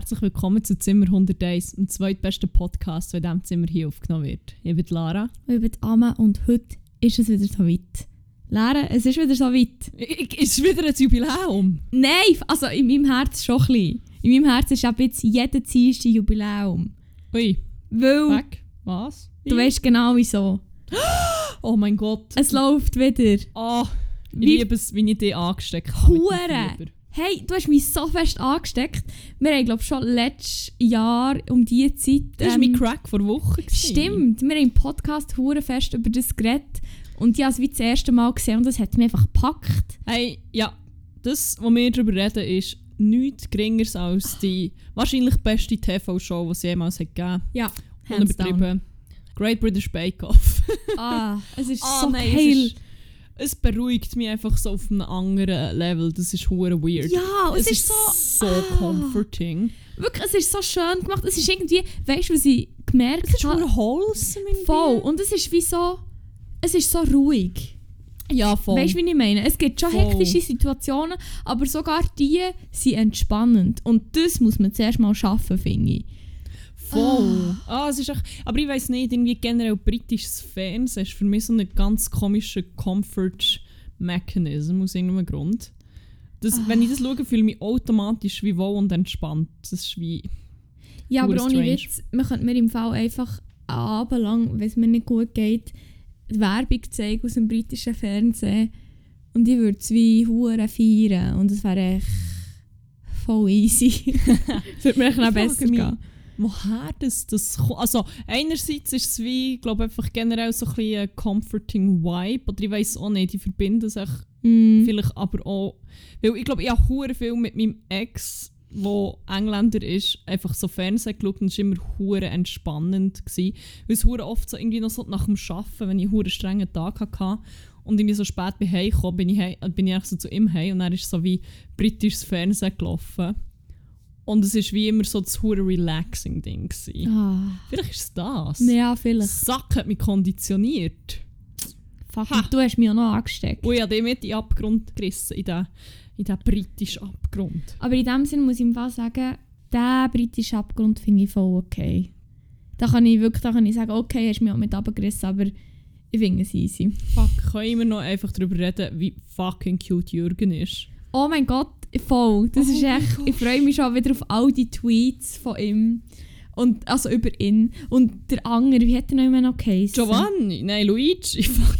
Und herzlich willkommen zu Zimmer 101, dem zweitbesten Podcast, der in diesem Zimmer hier aufgenommen wird. Ich bin Lara. Ich bin Amma und heute ist es wieder so weit. Lara, es ist wieder so weit. Ich, ist es wieder ein Jubiläum? Nein, also in meinem Herz schon ein bisschen. In meinem Herz ist ab jetzt jeder Dienstag Jubiläum. Ui, Weil weg. Was? du weißt genau wieso. Oh mein Gott. Es läuft wieder. Oh, ich Wie- liebe es, wie ich dich angesteckt habe. Hure! Hey, du hast mich so fest angesteckt. Wir haben, glaube schon letztes Jahr um diese Zeit... Das war ähm, mein Crack vor Wochen. Stimmt, wir haben im Podcast hure fest über das geredet. Und ich habe es wie das erste Mal gesehen und das hat mich einfach gepackt. Hey, ja, das, was wir darüber reden, ist nichts geringeres als die wahrscheinlich beste TV-Show, die es jemals hat gegeben Ja. Unübertrieben. Great British Bake Off. Ah, es ist Ah, so nein, geil. Es, ist, beruhigt mich einfach so auf einem anderen Level. Das ist hure weird. Ja, es, es ist, so... so ah. comforting. Wirklich, es ist so schön gemacht. Es ist irgendwie, weißt du, was ich gemerkt Es ist habe? hure wholesome irgendwie. Voll. Und es ist wie so... Es ist so ruhig. Ja, voll. Weißt du, wie ich meine? Es gibt schon Voll. hektische Situationen, aber sogar die sind entspannend. Und das muss man zuerst mal schaffen, finde ich. Voll. Ah, es ist echt, aber ich weiß nicht, irgendwie generell britisches Fernsehen ist für mich so ein ganz komischer Comfort-Mechanism aus irgendeinem Grund. Das, Wenn ich das schaue, fühle ich mich automatisch wie wohl und entspannt. Das ist wie... Ja, aber ohne strange. Witz, man könnte mir im Fall einfach einen Abend lang, wenn es mir nicht gut geht, die Werbung zeigen aus dem britischen Fernsehen und ich würde es wie Huren feiern und es wäre echt voll easy. Es würde mir echt noch Ich frage besser gehen. Woher das, das kommt? Also, einerseits ist es wie, ich glaube einfach generell so ein bisschen ein comforting Vibe. Oder ich weiß auch nicht, die verbinden sich Mm. vielleicht aber auch... Weil ich glaube, ich habe hure viel mit meinem Ex, der Engländer ist, einfach so Fernsehen geschaut und es war immer hure entspannend. Gewesen. Weil es hure oft so irgendwie noch so nach dem Arbeiten, wenn ich einen hure strengen Tag hatte und irgendwie so spät bin heimgekommen, bin ich, heim, bin ich so zu ihm heim und dann ist so wie britisches Fernsehen gelaufen. Und es ist wie immer so das hure relaxing Ding. Ah. Vielleicht ist es das. Ja, vielleicht. Sack hat mich konditioniert. Fuck, Ha. du hast mich auch noch angesteckt. Und ich habe mit in den Abgrund gerissen, in den, in den britischen Abgrund. Aber in dem Sinne muss ich im Fall sagen, der britische Abgrund finde ich voll okay. Da kann ich wirklich da kann ich sagen, okay, hast mich auch mit runtergerissen, aber ich finde es easy. Fuck, können wir noch einfach darüber reden, wie fucking cute Jürgen ist? Oh mein Gott, voll. Das Oh ist echt. Ich freue mich schon wieder auf all die Tweets von ihm. Und, also über ihn. Und der andere, wie hat er noch immer noch geheißen? Giovanni, nein, Luigi, fuck,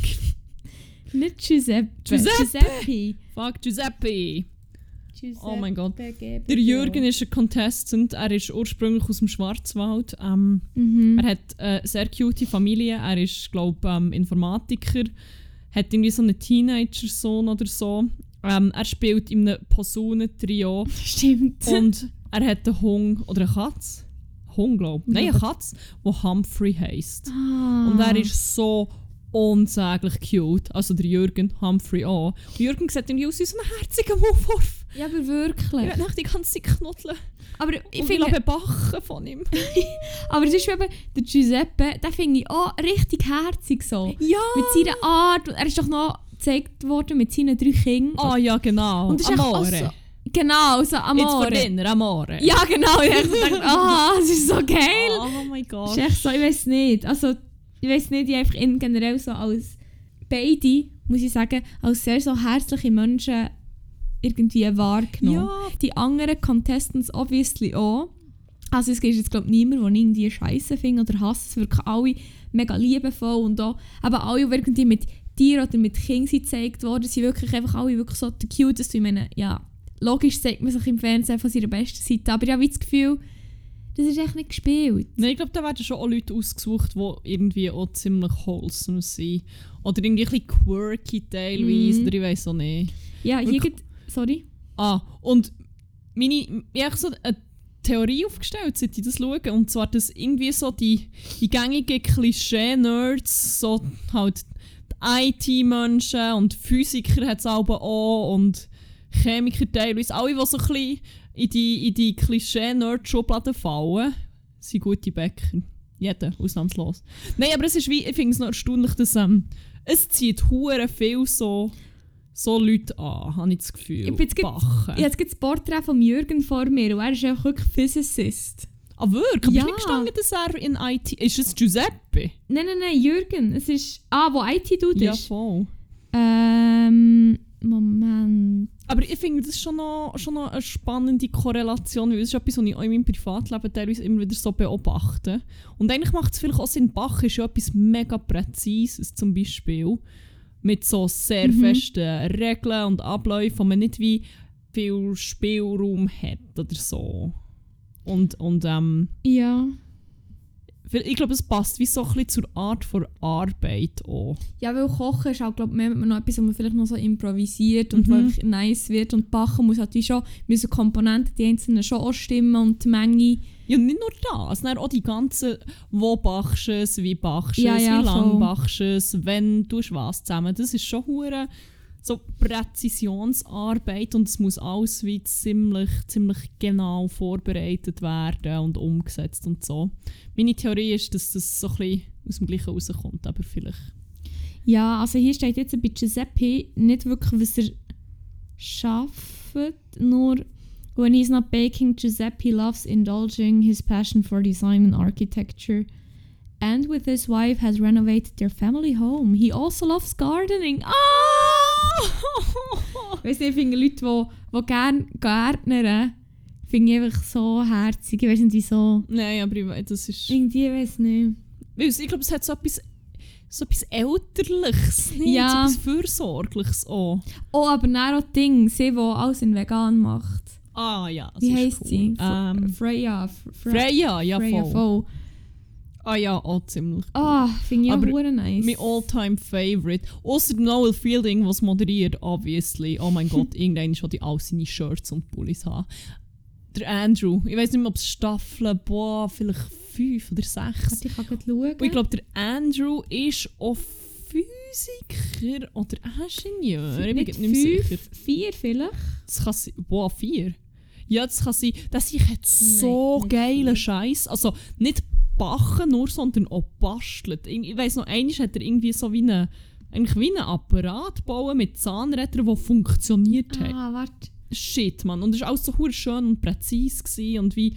Nicht Giuseppe. Giuseppe. Giuseppe. fuck Giuseppe. Giuseppe Oh mein Gott. Der Jürgen ist ein Contestant, er ist ursprünglich aus dem Schwarzwald. Ähm, Mhm. Er hat eine sehr cute Familie, er ist, glaube ähm, Informatiker, hat irgendwie so einen Teenager-Sohn oder so. Ähm, er spielt in einem Posaunentrio. Stimmt. Und er hat einen Hund oder eine Katze. Hund, glaube ich. Nein, eine Katze, die Humphrey heisst. Ah. Und er ist so unsäglich cute. Also der Jürgen Humphrey auch. Und Jürgen sieht irgendwie aus wie so ein herziger Maulwurf. Ja, aber Ich wirklich. will nicht die ganze Zeit knuddeln. Aber Ich ich finde, bebachen von ihm. aber es ist eben, der Giuseppe, den finde ich auch richtig herzig so. Ja! Mit seiner Art. Er ist doch noch gezeigt worden mit seinen drei Kindern. Ah ja, genau. Und das ist echt auch Amore. so- Genau, so Amore. vor Dinner, Amore. Ja, genau. Ich habe gedacht, ah, es ist so geil. Oh mein Es Gott. ist echt so, ich weiß nicht. Also, ich weiß nicht, ich einfach ihn generell so als beide, muss ich sagen, als sehr so herzliche Menschen irgendwie wahrgenommen. Ja, Die anderen Contestants obviously auch. Also es gibt jetzt glaube ich niemand, der irgendwie Scheiße findet oder hasst. Es wirklich alle mega liebevoll und auch aber alle, irgendwie mit Tieren oder mit Kindern gezeigt worden, sind wirklich einfach alle wirklich so die cutest. Ich meine, ja, logisch zeigt man sich im Fernsehen von seiner besten Seite, aber ich habe das Gefühl, das ist echt nicht gespielt. Nein, ich glaube, da werden schon auch Leute ausgesucht, die irgendwie auch ziemlich wholesome sind. Oder irgendwie ein bisschen quirky teilweise, Mhm. oder ich weiß auch nicht. Ja, hier gibt, sorry. Ah, und meine, ich habe so eine Theorie aufgestellt, seit ich das schaue. Und zwar, dass irgendwie so die, die gängigen Klischee-Nerds, so halt IT-Menschen und Physiker hat es auch und Chemiker teilweise, alle, die so ein bisschen in die, in die Klischee-Nerd-Schublade fallen, sind gute Bäcker. Jeder, ausnahmslos. Nein, aber es ist wie, ich finde es noch erstaunlich, dass ähm, es zieht hure viel so so Leute an, habe ich das Gefühl. Ich jetzt habe jetzt das Porträt von Jürgen vor mir und er ist einfach wirklich Physicist. Ah, wirklich? Aber Ja. ist nicht gestanden, dass er in IT... Ist es Giuseppe? Nein, nein, nein, Jürgen. Es ist... Ah, wo IT-Dude Ja, ist. voll. Ähm... Moment. Aber ich finde, das ist schon noch, schon noch eine spannende Korrelation, weil es ist etwas, was ich auch in meinem Privatleben teilweise immer wieder so beobachte. Und eigentlich macht es vielleicht auch Sinn, Bach ist ja etwas mega Präzises zum Beispiel, mit so sehr Mhm. festen Regeln und Abläufen, wo man nicht wie viel Spielraum hat oder so. Und, und ähm, Ja. ich glaube, es passt wie so ein bisschen zur Art von Arbeit auch. Ja, weil Kochen ist auch, glaube ich, noch etwas, wo man vielleicht noch so improvisiert und Mhm. wo nice wird. Und Backen muss halt wie schon, müssen Komponenten, die einzelnen schon auch stimmen und die Menge. Ja, nicht nur das, sondern auch die ganzen, wo bachst du es, wie bachst du Ja, es, ja, wie lang voll. bachst du es, wenn du was zusammen. Das ist schon hure so Präzisionsarbeit und es muss alles wie ziemlich, ziemlich genau vorbereitet werden und umgesetzt und so. Meine Theorie ist, dass das so ein bisschen aus dem Gleichen rauskommt, aber vielleicht... Ja, also hier steht jetzt bei Giuseppe nicht wirklich, was er schafft, nur when he's not baking, Giuseppe loves indulging his passion for design and architecture. And with his wife has renovated their family home. He also loves gardening. Ah! Weißt du, ich finde Leute, die, die gerne Gärtnern, finde ich einfach so herzig. Ich weiß nicht wieso. Nein, aber ich weiss, das ist... Irgendwie weiß nicht. Ich glaube, es hat so etwas, so etwas Elterliches, nicht? Ja. so etwas Fürsorgliches auch. Oh, aber dann auch Ding, sie, die alles in vegan macht. Ah ja, das Wie heisst cool. sie? Ähm, Freya. Fre- Fre- Freya, ja voll. Ah ja, auch ziemlich cool. Ah, finde ich auch Aber hure nice. Mein all-time favorite. Außer Noel Fielding, was moderiert, obviously. Oh mein Gott, irgendeiner schon die all seine Shirts und Pullis haben. Der Andrew. Ich weiß nicht mehr, ob es Staffeln, boah, vielleicht fünf oder sechs. Warte, ich kann schauen. Und ich glaube, der Andrew ist auch Physiker oder Ingenieur. Ich bin nicht nicht mehr fünf, sicher. vier vielleicht. Das kann sein. Boah, vier. Ja, das kann sein. Das ich hat so geile. Scheiß. Also nicht backen nur, sondern auch bastelt. Ich ich weiss noch, einmal hat er irgendwie so wie einen, eigentlich wie einen Apparat gebaut mit Zahnrädern, der funktioniert hat. Ah, warte. Shit, Mann. Und es war alles so schön und präzise und wie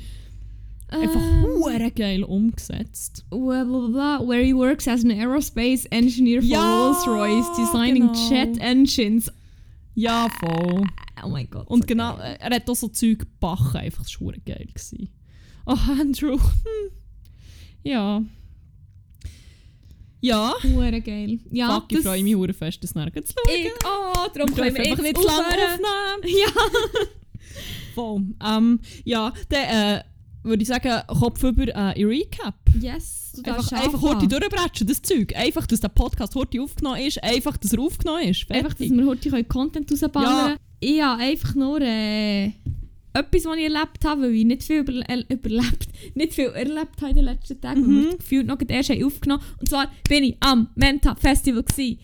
einfach Ähm, hure geil umgesetzt. blah, blah, blah, where he works as an aerospace engineer for Ja, Rolls-Royce, designing genau. jet engines. Ja, voll. Oh mein Gott. Und so genau, geil. er hat auch so Zeug gebacken, einfach das war geil. Gewesen. Oh, Andrew. Ja. Ja. Hure geil. Ja, Fuck, ich freue mich hure fest, das nachher zu schauen. Ich, oh, darum können wir jetzt nicht zu lange aufnehmen. Ja. Voll. Ähm, ja, dann äh, würde ich sagen, Kopf über äh, in Recap. Yes, du Einfach, darfst einfach heute durchbretschen, das Zeug. Einfach, dass der Podcast heute aufgenommen ist. Einfach, dass er aufgenommen ist. Einfach, dass Fertig. wir heute können Content rausballern Ich habe einfach nur äh, etwas, was ich erlebt habe, weil ich nicht viel über, äh, überlebt, nicht viel erlebt habe in den letzten Tagen, Mhm. weil wir gefühlt noch erst aufgenommen Und zwar bin ich am Menta Festival gewesen.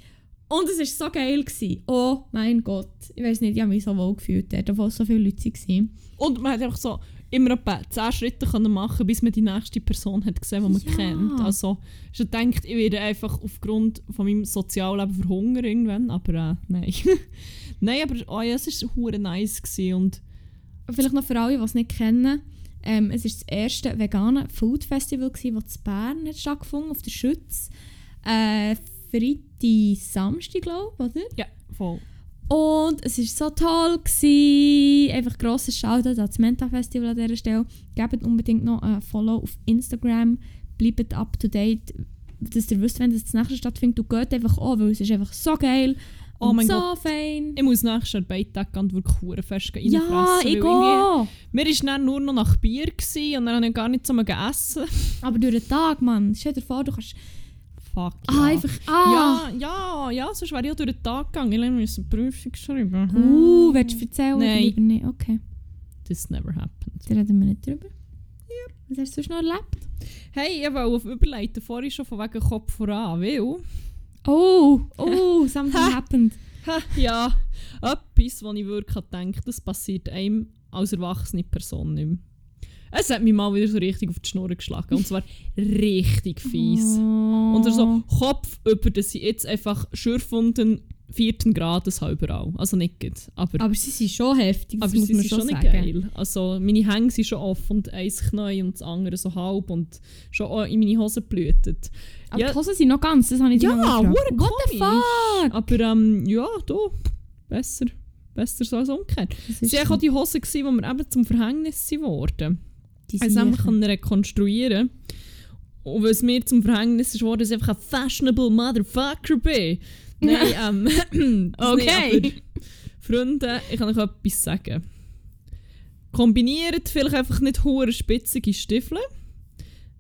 Und es war so geil. Gewesen. Oh mein Gott. Ich weiß nicht, ich habe mich so wohl gefühlt dort, obwohl so viele Leute waren. Und man hat einfach so immer etwa 10 Schritte können machen bis man die nächste Person hat gesehen, die man Ja. kennt. Also, ich denkt, ich werde einfach aufgrund von meinem Sozialleben verhungern irgendwann, aber äh, nein. nein, aber oh ja, es war hure nice gewesen und Vielleicht noch für alle, die es nicht kennen. Ähm, es war das erste vegane Food Festival, das in Bern hat stattgefunden auf der Schütz. Äh, Freitag, Samstag, glaube ich, oder? ja, voll. Und es war so toll. Gewesen. Einfach grosses Shoutout an das Menta Festival an dieser Stelle. Gebt unbedingt noch ein Follow auf Instagram. Bleibt up to date, dass ihr wisst, wenn das, das nächste stattfindet. Und geht einfach an, weil es ist einfach so geil Oh mein so Gott. fein. Ich muss nächstes Arbeitstag und wirklich fest reinfressen. Ja, ich gehe. Mir war dann nur noch nach Bier gewesen, und dann habe ich gar nicht so gegessen. Aber durch den Tag, Mann. Stell dir vor, du kannst... Fuck, Ah, ja. einfach... Ah! Ja, ja, ja, sonst wäre ich auch durch den Tag gegangen. Ich musste eine Prüfung schreiben. Uh, willst du erzählen? Nein. lieber nicht? Okay, This never happened. da reden wir nicht drüber. Was hast du sonst noch erlebt? Hey, ich wollte auf überleiten, vorhin schon von wegen Kopf voran, weil... Oh, oh, something Ha. happened. Ha, ja, etwas, was ich wirklich denke, das passiert einem als erwachsene Person nicht mehr. Es hat mich mal wieder so richtig auf die Schnur geschlagen. Und zwar richtig fies. Oh. Und so Kopf über, dass ich jetzt einfach Schürfwunden vierten Grades habe überall. Also nicht gut, aber, Aber sie sind schon heftig, aber muss sie man sind schon schon geil. Also meine Hänge sind schon offen und eins Knie und das andere so halb und schon auch in meine Hose blühtet. Aber Ja. die Hosen sind noch ganz, das habe ich Ja, noch hure What the fuck? Aber ähm, ja, du, besser, besser so als umgekehrt. Ist waren so. auch die Hosen, die mir eben zum Verhängnis sind geworden. Die Ich konnte Siechen. nämlich rekonstruieren. Und weil es mir zum Verhängnis ist geworden, dass ich einfach ein fashionable Motherfucker bin. Nein, ähm, das Okay. Freunde, ich kann euch etwas sagen. Kombiniert vielleicht einfach nicht hohe spitzige Stiefel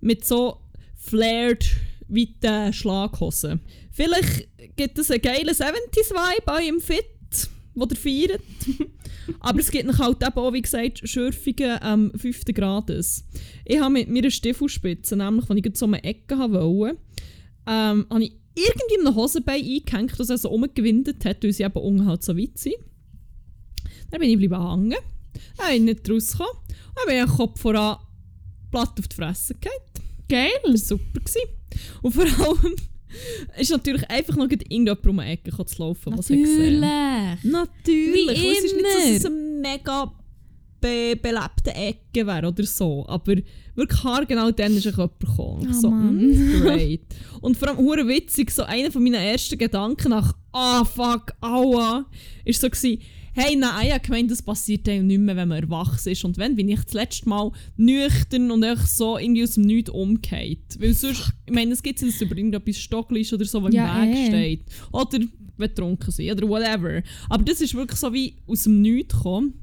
mit so flared weiten Schlaghosen. Vielleicht gibt es einen geilen 70s-Vibe bei im Fit, wo ihr feiert. Aber es gibt noch halt eben auch, wie gesagt, schürfige ähm, 5. Grades. Ich habe mit meiner Stiefelspitze, nämlich, als ich so eine Ecke wollte, ähm, habe ich irgendwie in einem Hosenbein eingehängt, das er so umgewindet hat, weil sie eben unten halt so weit sind. Dann bin ich bleiben hängen. Dann bin ich nicht rausgekommen. Dann bin ich den Kopf voran platt auf die Fresse gefallen. Geil. Das war super. Gewesen. Und vor allem ist natürlich einfach noch irgendjemand um die Ecke zu laufen, was ich gesehen Natürlich. Natürlich. Wie Es ist nicht so, dass es eine mega be belebte Ecke wäre oder so. Aber wirklich haargenau dann ist jemand gekommen. Oh so, mm, great. Und vor allem hure witzig, so einer von meinen ersten Gedanken nach «Ah, fuck, aua», ist so gewesen, «Hey, nein, ich habe gemeint, das passiert einem nicht mehr, wenn man erwachsen ist. Und wenn, bin ich das letzte Mal nüchtern und einfach so irgendwie aus dem Nichts umgekehrt. Weil sonst, ich meine, es gibt es, dass über irgendetwas Stockli ist oder so, was Ja, im Weg eh. steht. Oder betrunken sind oder whatever. Aber das ist wirklich so wie aus dem Nichts gekommen.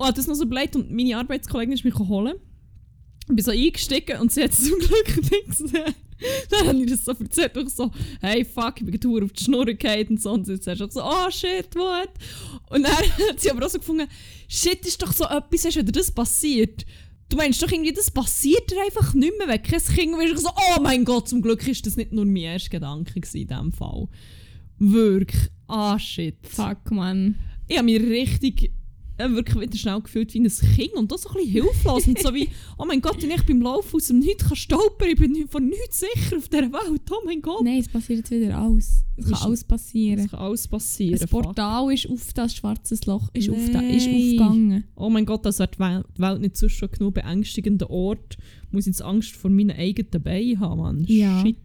Und hat das noch so bleibt und meine Arbeitskollegin ist mich holen. Ich bin so eingestiegen und sie hat es zum Glück nicht gesehen. Dann habe ich das so erzählt und ich so, hey fuck, ich bin gerade auf die Schnur gefallen und so. Und sie sagt so, oh shit, what? Und dann hat sie aber auch so gefunden, shit, ist doch so etwas, ist wieder das passiert. Du meinst doch irgendwie, das passiert dir einfach nicht mehr, wenn kein Kind ist. Ich so, oh mein Gott, zum Glück ist das nicht nur mein erster Gedanke in diesem Fall. Wirklich, ah shit. Fuck, man. Ich habe mich richtig äh, wirklich wieder schnell gefühlt wie ein Kind und das so ein bisschen hilflos und so wie, oh mein Gott, wenn ich beim Laufen aus dem Nichts kann stolpern, ich bin von nichts sicher auf dieser Welt, oh mein Gott. Nein, es passiert wieder alles. Es Das kann ist- alles passieren. Das kann alles passieren. Fuck. Portal ist auf das schwarze Loch, ist, auf da, ist aufgegangen. Oh mein Gott, das wäre die Wel- die Welt nicht sonst schon genug beängstigender Ort. Muss ich jetzt Angst vor meinen eigenen Beinen haben, Mann. Ja. Shit.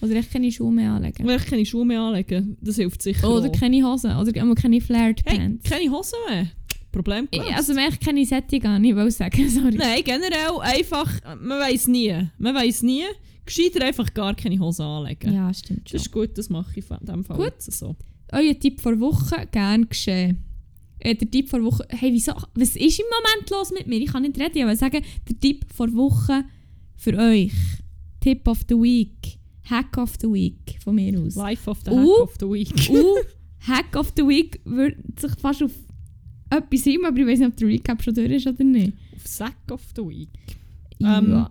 Oder echt keine Schuhe mehr anlegen. Ich will keine Schuhe mehr anlegen, das hilft sicher Oder auch. keine Hosen. Oder keine Flared Hey, Pants. keine Hosen mehr. Problem Ich- gelöst. also echt keine Sättige an, ich will sagen, sorry. Nein, generell einfach, man weiß nie. Man weiß nie. Gescheiter einfach gar keine Hose anlegen. Ja, stimmt schon. Das ist gut, das mache ich in diesem Fall Gut. so. Euer Tipp vor Woche, gern geschehen. Äh, der Tipp vor Woche, hey, wieso, was ist im Moment los mit mir? Ich kann nicht reden, aber sagen, der Tipp vor Woche für euch. Tip of the Week. Hack of the Week von mir aus. Life of the Uh. Hack of the Week. Und Hack of the Week würde sich fast auf etwas hin, aber ich weiß nicht, ob der Recap schon durch ist oder nicht. Auf Sack of the Week. Ähm, ja.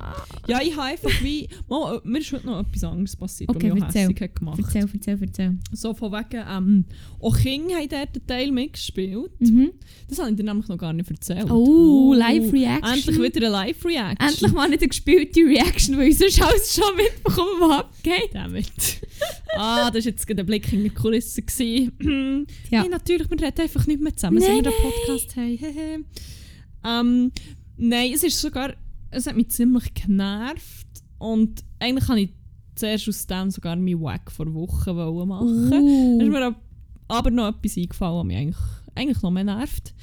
Ja, ich habe einfach wie... Mal, mir ist heute noch etwas anderes passiert, Okay, was mich auch hat gemacht. Erzähl, erzähl, erzähl. So von wegen... Ähm, auch Kinder haben dort einen Teil mitgespielt. Mhm. Das habe ich dir nämlich noch gar nicht erzählt. Oh, Live-Reaction. Endlich wieder eine Live-Reaction. Endlich mal nicht eine gespielte Reaction, weil ich sonst alles schon mitbekommen was abgeht. Damit. ah, das war jetzt gerade ein Blick in die Kulisse. Ja. Hey, natürlich, wir reden einfach nicht mehr zusammen, Nein, seit wir den Podcast haben. Ähm, nein, es ist sogar, es hat mich ziemlich genervt und eigentlich habe ich zuerst aus dem sogar meinen Wack vor Wochen machen. Uh. Da ist mir ab- aber noch etwas eingefallen, was mich eigentlich, eigentlich noch mehr nervt.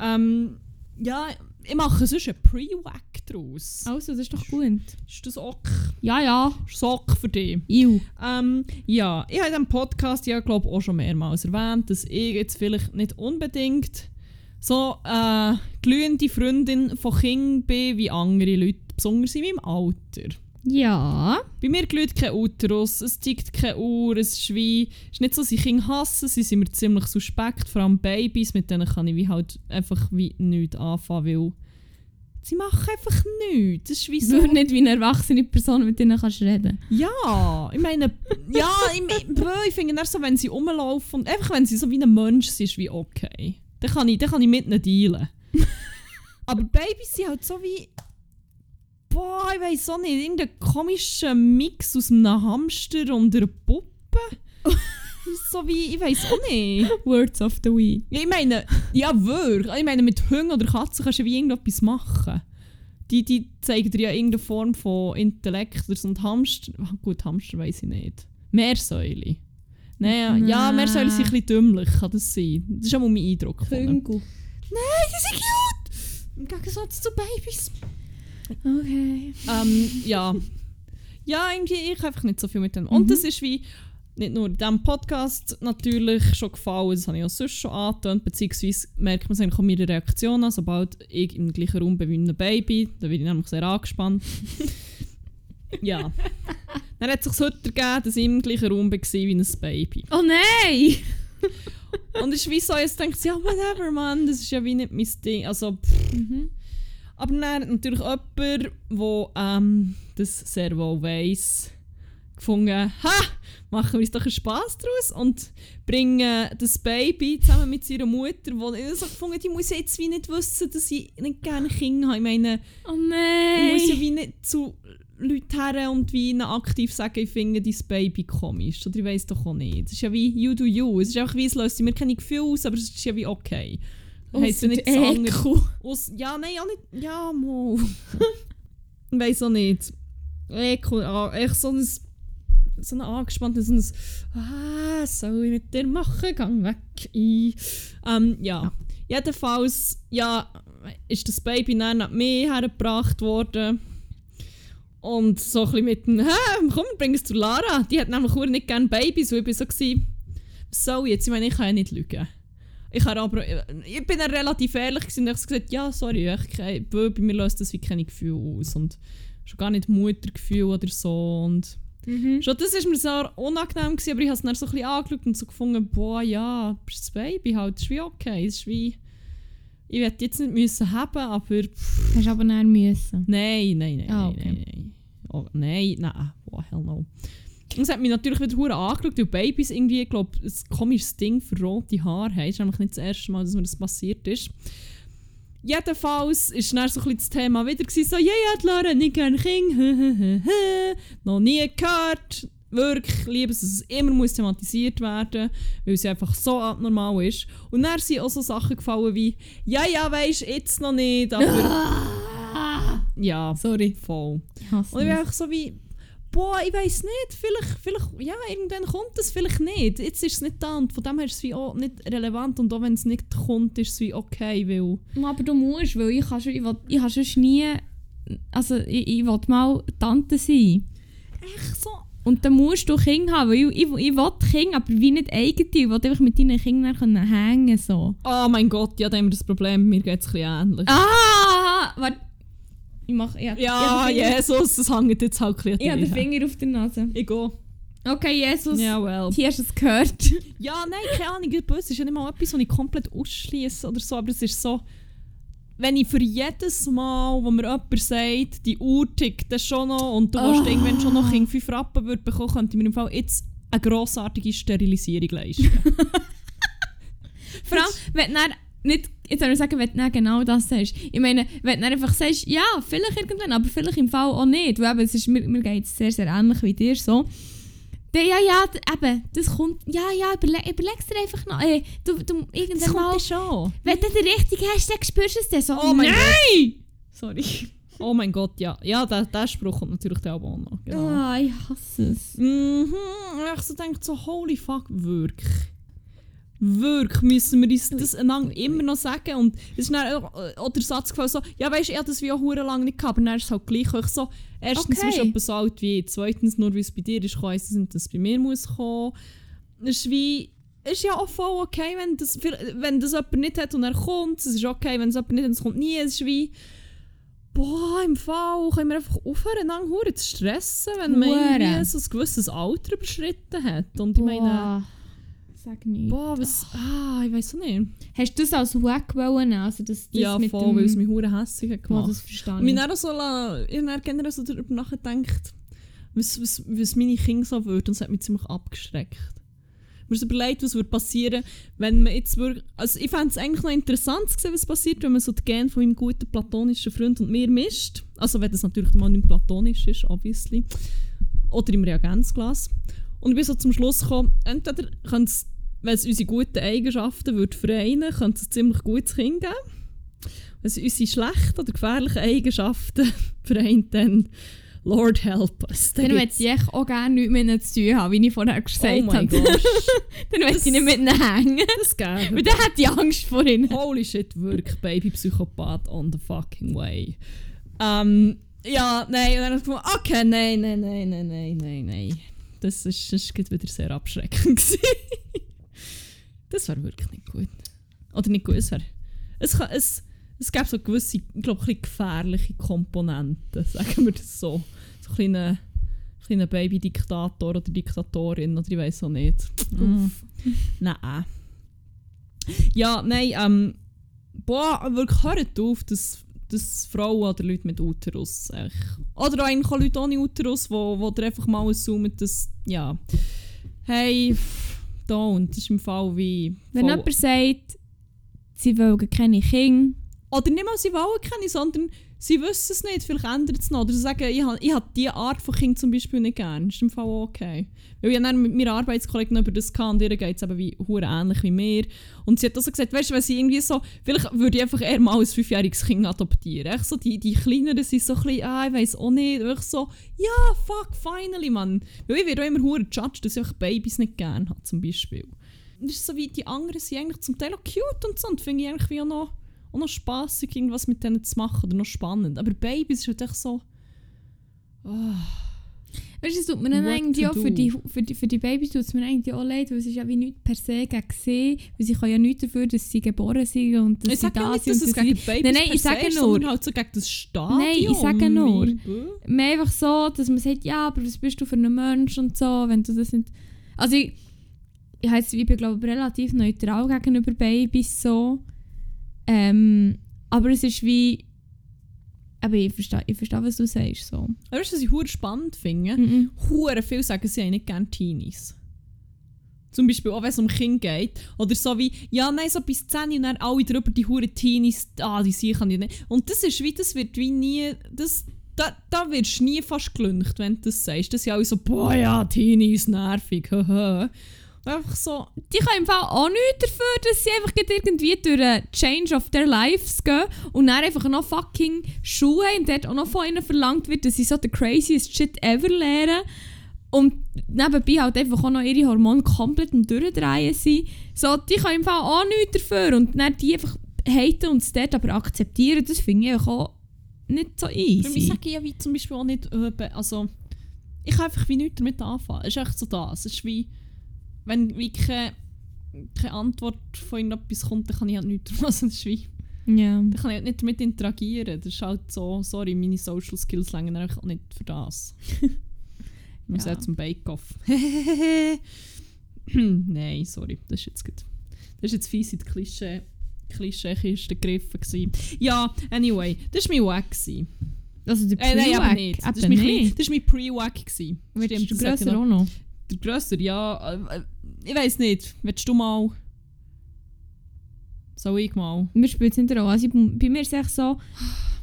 Ähm, ja, ich mache sonst einen Pre-Wack draus. Also, das ist doch gut. Ist das auch Ja, ja. Sock für dich? Iu. Ähm, ja, ich habe in diesem Podcast ja, glaube auch schon mehrmals erwähnt, dass ich jetzt vielleicht nicht unbedingt so äh, glühende Freundin von Kindern bin wie andere Leute, besonders in meinem Alter. Ja. Bei mir glüht kein Uterus, es tickt keine Uhr, es ist wie... Es ist nicht so, dass ich Kinder hasse, sie sind mir ziemlich suspekt, vor allem Babys, mit denen kann ich wie halt einfach wie nichts anfangen, weil sie machen einfach nichts. Das ist wie so... Nicht wie eine erwachsene Person, mit denen kannst du reden. Ja, ich meine, ja, ich, mein- ich finde so, wenn sie rumlaufen und einfach wenn sie so wie ein Mensch sind, ist wie okay. Dann kann ich, dann kann ich mit ihnen dealen. Aber Babys sind halt so wie, boah, ich weiß auch nicht, irgendein komischer Mix aus einem Hamster und einer Puppe. so wie, ich weiß auch nicht. Words of the Week. Ja, ich meine, ja wirklich. Ich meine, mit Hunden oder Katzen kannst du wie irgendetwas machen. Die, die zeigen dir ja irgendeine Form von Intellekt. Und Hamster, gut, Hamster weiß ich nicht. Meersäule. Nein, ja, Nein. Meersäule sind ein bisschen dümmlich, kann das sein. Das ist auch mein Eindruck. Vögel. Nein, die sind cute! Im Gegensatz zu Babys. Okay. Ähm, ja. Ja, irgendwie, ich habe einfach nicht so viel mit denen. Mhm. Und das ist wie, nicht nur in diesem Podcast natürlich schon gefallen, das habe ich auch sonst schon angetönt, beziehungsweise merkt man es eigentlich auch meiner Reaktion an, sobald ich im gleichen Raum bin wie ein Baby, da bin ich nämlich sehr angespannt. ja. Dann hat es sich heute ergeben, dass ich im gleichen Raum war wie ein Baby. Oh nein! Und es ist wie so, jetzt denkt sie, ja, whatever, man, das ist ja wie nicht mein Ding. Also, pff. Mhm. Aber dann natürlich jemand, der ähm, das sehr wohl weiss, gefunden, ha, machen wir uns doch einen Spass draus und bringen das Baby zusammen mit seiner Mutter, die ich so gefunden die muss jetzt wie nicht wissen, dass ich nicht gerne Kinder habe. Ich meine, Oh ich nein! muss ja wie nicht zu Leuten her und wie ihnen aktiv sagen, ich finde dein Baby komisch. Oder ich weiss doch auch nicht. Es ist ja wie you do you. Es ist einfach wie, es löst mir keine Gefühle aus, aber es ist ja wie okay. Heisst ja nicht. Aus, ja, nein, auch nicht. Ja, mo. ich weiß auch nicht. Ekel, ah, echt so ein. So ein angespanntes, so ein. Ah, soll ich mit dir machen? Gang weg. Ich. Ähm, ja. Jedenfalls, ja, ist das Baby dann nach mir hergebracht worden. Und so ein bisschen mit dem, hä, komm, bring es zu Lara. Die hat nämlich auch nicht gerne Babys, und ich war so, gewesen, was soll ich jetzt? Ich meine, ich kann ja nicht lügen. Ich, habe aber, ich bin dann relativ ehrlich gewesen und habe gesagt, ja, sorry, ich, kein- bei mir löst das wie keine Gefühle aus. Und schon gar nicht Muttergefühl oder so. Und Mhm. schon das war mir sehr unangenehm, gewesen, aber ich habe es dann so ein bisschen angeschaut und so gefunden, boah, ja, das ist das Baby halt, ist wie okay. Es ist wie, ich werde jetzt nicht müssen haben, aber pff, Hast aber nicht müssen. nein, nein, nein, Ah, nein, okay. nein, nein. Oh, nein, nein, oh, hell no. Und es hat mich natürlich wieder hure angeschaut, weil Babys irgendwie, glaube, ein komisches Ding für rote Haare haben. Es ist nämlich nicht das erste Mal, dass mir das passiert ist. Jedenfalls war dann so ein bisschen das Thema wieder gewesen, so, ja, ja, die hat nicht gerne Kinder, noch nie gehört. Wirklich liebe es, dass es immer muss thematisiert werden weil sie einfach so abnormal ist. Und dann sind auch so Sachen gefallen wie, ja, ja, weisst jetzt noch nicht, aber ja, Sorry. voll. Und ich bin einfach so wie, boah, ich weiß nicht, vielleicht, vielleicht, ja, irgendwann kommt es vielleicht nicht. Jetzt ist es nicht da und von dem her ist es wie auch nicht relevant und auch wenn es nicht kommt, ist es wie okay, weil... Aber du musst, weil ich, kann schon, ich, will, ich habe sonst nie... Also ich, ich will mal Tante sein. Echt so... Und dann musst du Kinder haben, weil ich, ich, ich will Kinder, aber wie nicht eigene. Ich will einfach mit deinen Kindern können hängen so. Oh mein Gott, ja, da haben wir das Problem, mir geht es ein bisschen ähnlich. Ah! Warte. Ich mache... Ich, ja, Finger- Jesus, das hängt jetzt halt bisschen Ich habe den. Finger auf der Nase. Ich gehe. Okay, Jesus. Ja, well. Hier hast du es gehört. Ja, nein, keine Ahnung, es ist ja nicht mal etwas, was ich komplett ausschließe oder so, aber es ist so, wenn ich für jedes Mal, wo mir jemand sagt, die Uhr tickt das schon noch und du Ah. willst irgendwann schon noch in 5 Rappen würde bekommen, könnte ich mir im Fall jetzt eine grossartige Sterilisierung leisten. Vor allem, wenn du nicht, jetzt soll ich sagen, wenn du dann genau das sagst. Ich meine, wenn du einfach sagst, ja, vielleicht irgendwann, aber vielleicht im Fall auch nicht, weil eben, es ist, mir, mir geht es sehr, sehr ähnlich wie dir so. Dann, ja, ja, eben, das kommt, ja, ja, überle überleg's dir einfach noch, äh, du, du, irgendwann mal, schon. wenn du den richtigen hast, dann spürst du es dann so, Oh mein nein! Sorry. Oh mein Gott, ja. Ja, der, der Spruch kommt natürlich dann auch noch. Genau. Ah, ich hasse es. Mhm. Ich so denkt so, holy fuck, wirklich. Wirklich müssen wir uns das einander immer noch sagen. Und es ist dann auch, äh, der Satz gefallen, so, ja weisst, ich habe das wie auch hure lange nicht gehabt, aber dann ist es halt gleich. Ich so, erstens Okay. bist du etwa so alt wie ich, zweitens, nur weil es bei dir ist, heisst es nicht, dass es bei mir muss kommen. Es ist wie, ist ja auch voll okay, wenn das, wenn das jemand nicht hat und er kommt. Es ist okay, wenn es jemand nicht hat und es kommt nie. Es ist wie, boah, im Fall können wir einfach aufhören, hure zu stressen, wenn man so ein gewisses Alter überschritten hat. Und ich meine. Sag nicht. boah, was, ah, ich weiß auch nicht. Hast du das als Wack wollen? Also das, das ja, mit voll, weil es mich hure hässlich hat Boah, gemacht. das verstehe Und ich. dann auch so, ich generell so darüber nachgedacht, was, was, was meine Kinder so würden. Und es hat mich ziemlich abgeschreckt. Ich mir so überlegt, was würde passieren, wenn man jetzt wirklich... Also ich fände es eigentlich noch interessant zu sehen, was passiert, wenn man so die Gene von meinem guten platonischen Freund und mir mischt. Also wenn das natürlich mal nicht platonisch ist, obviously. Oder im Reagenzglas. Und ich bin so zum Schluss gekommen, entweder könnte es, wenn es unsere guten Eigenschaften würde vereinen könnte es ein ziemlich gutes Kind geben. Wenn es unsere schlechten oder gefährlichen Eigenschaften vereint, dann Lord help us. Dann möchte ich auch gerne nichts mit ihnen zu tun haben, wie ich vorher gesagt Oh habe. Dann möchte ich nicht mit ihnen hängen. Das gäbe. Weil dann hätte ich Angst vor ihnen. Holy shit, wirklich Baby-Psychopath on the fucking way. Ähm, ja, nein, und dann habe ich gefunden, okay, nein, nein, nein, nein, nein, nein, nein. Das gerade wieder sehr abschreckend. Das wäre wirklich nicht gut. Oder nicht gut, es wäre... Es, kann- es, es gäbe so gewisse, ich glaube, ein bisschen gefährliche Komponenten, sagen wir das so. So ein kleiner, Baby-Diktator oder Diktatorin oder ich weiß auch nicht. Mm. Nein. Ja, nein, ähm, boah, wirklich hört auf, dass, dass Frauen oder Leute mit Uterus, echt, oder eigentlich auch Leute ohne Uterus, wo, wo dir einfach mal assumen, dass, ja, hey, don't, das ist im Fall wie... Wenn jemand sagt, sie wollen keine Kinder, oder nicht mal sie wollen keine, sondern sie wissen es nicht, vielleicht ändert es noch. Oder sie sagen, ich habe ich diese Art von Kind zum Beispiel nicht gern. Ist im Fall okay. Weil ich dann mit meiner Arbeitskollegin über das gehabt und ihr geht es eben wie, hure ähnlich wie mir. Und sie hat auch so gesagt, weißt du, wenn sie irgendwie so, vielleicht würde ich einfach eher mal ein fünfjähriges Kind adoptieren. Echt so, die, die Kleineren sind so ein bisschen, ah, ich weiss auch nicht. Und ich so, ja, fuck, finally, man. Weil ich werde auch immer hure judged, dass ich Babys nicht gern habe, zum Beispiel. Und das ist so wie, die anderen sind eigentlich zum Teil auch cute und so. Und finde ich eigentlich wie auch noch auch noch spaßig, irgendwas mit denen zu machen oder noch spannend. Aber Babys ist halt echt so. Weißt du, es tut mir dann eigentlich auch für die, für, die, für die Babys tut es mir eigentlich auch leid, weil es ist ja wie nichts per se gegen sie, weil sie können ja nichts dafür, dass sie geboren sind und dass ich sie da nicht, sind. dass es gegen Babys Nein, nein, ich sage ist, nur- halt so gegen das Stadion. Nein, ich sage nur. Bäh. Mehr einfach so, dass man sagt, ja, aber was bist du für ein Mensch und so, wenn du das nicht... Also ich, ich, heiss, ich bin glaube ich relativ neutral gegenüber Babys so. Ähm, aber es ist wie... Aber ich verstehe, ich verstehe was du sagst. So. Aber weißt du, was ich hure spannend finde? Mhm. Hure viel sagen, sie haben nicht gerne Teenies. Zum Beispiel auch wenn es um Kinder geht. Oder so wie, ja nein, so bis 10 und dann alle drüber die hure Teenies, ah, die sie kann ich nicht. Und das ist wie, das wird wie nie, das, da, da wirst du nie fast gelüncht, wenn du das sagst. Das sind alle so, boah ja, Teenies, nervig, haha. Einfach so, die können im Fall auch nichts dafür, dass sie einfach irgendwie durch einen Change of their lives gehen und dann einfach noch fucking Schuhe haben und dort auch noch von ihnen verlangt wird, dass sie so the craziest shit ever lernen und nebenbei halt einfach auch noch ihre Hormone komplett am Durchdrehen sind. So, die können im Fall auch nichts dafür und dann die einfach haten und es dort aber akzeptieren, das finde ich auch nicht so Für mich easy. sage ich ja wie zum Beispiel auch nicht, also ich kann einfach wie nichts damit anfangen. Es ist echt so das. Es ist wie, wenn wie keine, keine Antwort von irgendetwas kommt, dann kann ich halt nichts machen. Das ist Ja. dann kann ich halt nicht damit interagieren. Das ist halt so, sorry, meine Social Skills länger einfach nicht für das. ich muss Ja. ja zum Bake-Off. Nein, sorry, das ist jetzt gut. Das ist jetzt fies in die Klischee. Klischee-Kiste gegriffen. gewesen. Ja, anyway, das war mein Wack. gewesen. Also der Äh, nein, aber Pre-Wack, nicht. Das war mein, mein Pre-Wack. Stimmt, ja grösser auch noch? Der grösser, ja. Ich weiß nicht. Willst du mal. Soll ich mal? Mir spielt es nicht eine Rolle. Also, bei mir ist es so,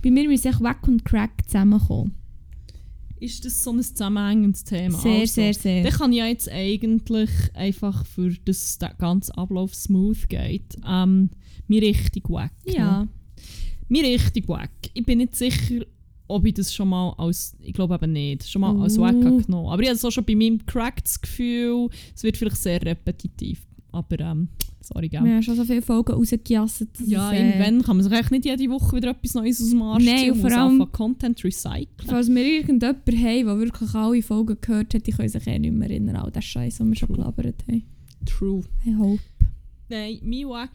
bei mir müssen Wack und Crack zusammenkommen. Ist das so ein zusammenhängendes Thema? Sehr, Also, sehr, sehr. Dann kann ja jetzt eigentlich einfach, für das der ganze Ablauf smooth geht, ähm, mir richtig wack. Ja. Mir richtig wack. Ich bin nicht sicher, ob ich das schon mal als, ich glaube eben nicht, schon mal als wack habe genommen. Aber ich habe so schon bei meinem Crack das Gefühl, es wird vielleicht sehr repetitiv. Aber, ähm, sorry, gell. Wir haben schon so viele Folgen rausgejasset. Ja, es, äh, irgendwann kann man sich eigentlich nicht jede Woche wieder etwas Neues aus dem Arsch Nein, ziehen. vor allem- anfangen, Content recyceln. Falls wir irgendjemanden haben, der wirklich alle Folgen gehört hat, die können sich eh nicht mehr erinnern all den Scheiß, den wir schon True. gelabert haben. True. I hope. Nein, mein Wack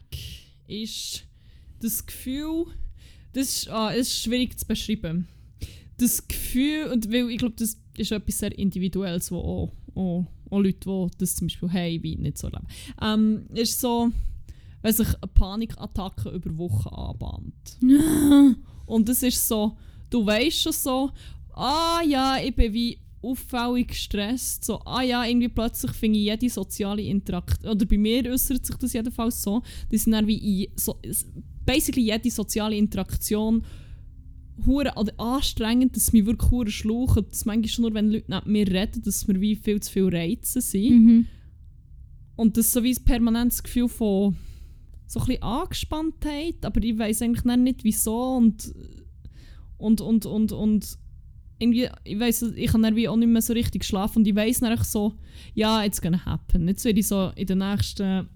ist das Gefühl, das ist, ah, es ist schwierig zu beschreiben. Das Gefühl, und weil ich glaube, das ist etwas sehr Individuelles, wo auch, auch, auch Leute, die das zum Beispiel haben, wie nicht so leben. Ähm, ist so, wenn sich eine Panikattacke über Wochen anbahnt. Und es ist so, du weißt schon so, ah ja, ich bin wie auffällig gestresst. So, ah ja, irgendwie plötzlich finde ich jede soziale Interaktion, oder bei mir äußert sich das jedenfalls so, dass ich dann wie in, so, basically jede soziale Interaktion hure oder anstrengend, dass mich wirklich hure schlaucht. Dass manchmal nur, wenn Leute neben mir reden, dass mir wie viel zu viel Reize sind. Mhm. Und das ist so wie ein permanentes Gefühl von so ein bisschen Angespanntheit, aber ich weiß eigentlich nicht wieso und und und und und irgendwie, ich weiß, ich kann dann wie auch nicht mehr so richtig schlafen und ich weiß dann so, ja, it's gonna happen. Jetzt werde ich so in den nächsten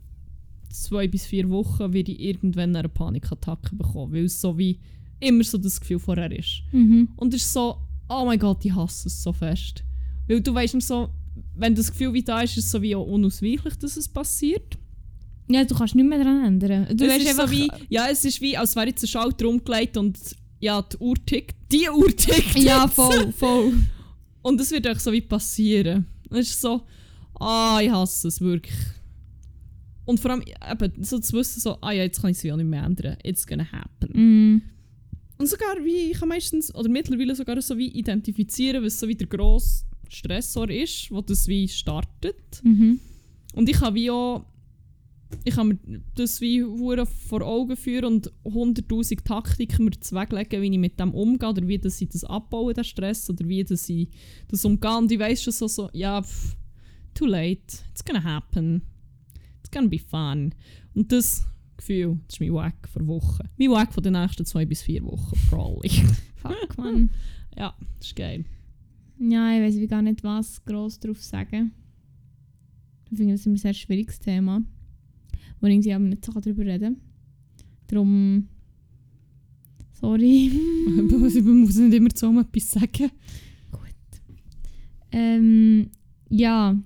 zwei bis vier Wochen werde ich irgendwann eine Panikattacke bekommen, weil es so wie immer so das Gefühl vorher ist. Mhm. Und es ist so, oh mein Gott, ich hasse es so fest. Weil du weißt so, wenn das Gefühl wie da ist, ist es so wie auch unausweichlich, dass es passiert. Ja, du kannst nicht mehr daran ändern. Du es einfach, so wie, ja, es ist wie, als wäre jetzt ein Schalter umgelegt und ja, die Uhr tickt. Die Uhr tickt ja, voll, voll. Und es wird euch so wie passieren. Es ist so, ah, ich hasse es wirklich. Und vor allem eben, so zu wissen, so, ah ja, jetzt kann ich es ja nicht mehr ändern. It's gonna happen. Mhm. Und sogar wie, ich kann meistens, oder mittlerweile sogar so wie identifizieren, was so wie der grosse Stressor ist, wo das wie startet. Mhm. Und ich habe wie auch, ich kann mir das wie hure vor Augen führen und 100'000 Taktiken mir zweglegen, wie ich mit dem umgehe oder wie dass ich das abbaue, den Stress, oder wie dass ich das umgehe. Und ich weiss schon so, so ja, pff, too late, it's gonna happen, it's gonna be fun. Und das Gefühl, das ist mein Wack vor Wochen. Mein Wack von den nächsten zwei bis vier Wochen, probably. Fuck, man. ja, das ist geil. Ja, ich weiß wie gar nicht, was gross drauf sagen. Ich finde das immer ein sehr schwieriges Thema. Wo ich irgendwie aber nicht so darüber reden kann. Darum. Sorry. ich muss nicht immer zu etwas sagen. Ähm, ja.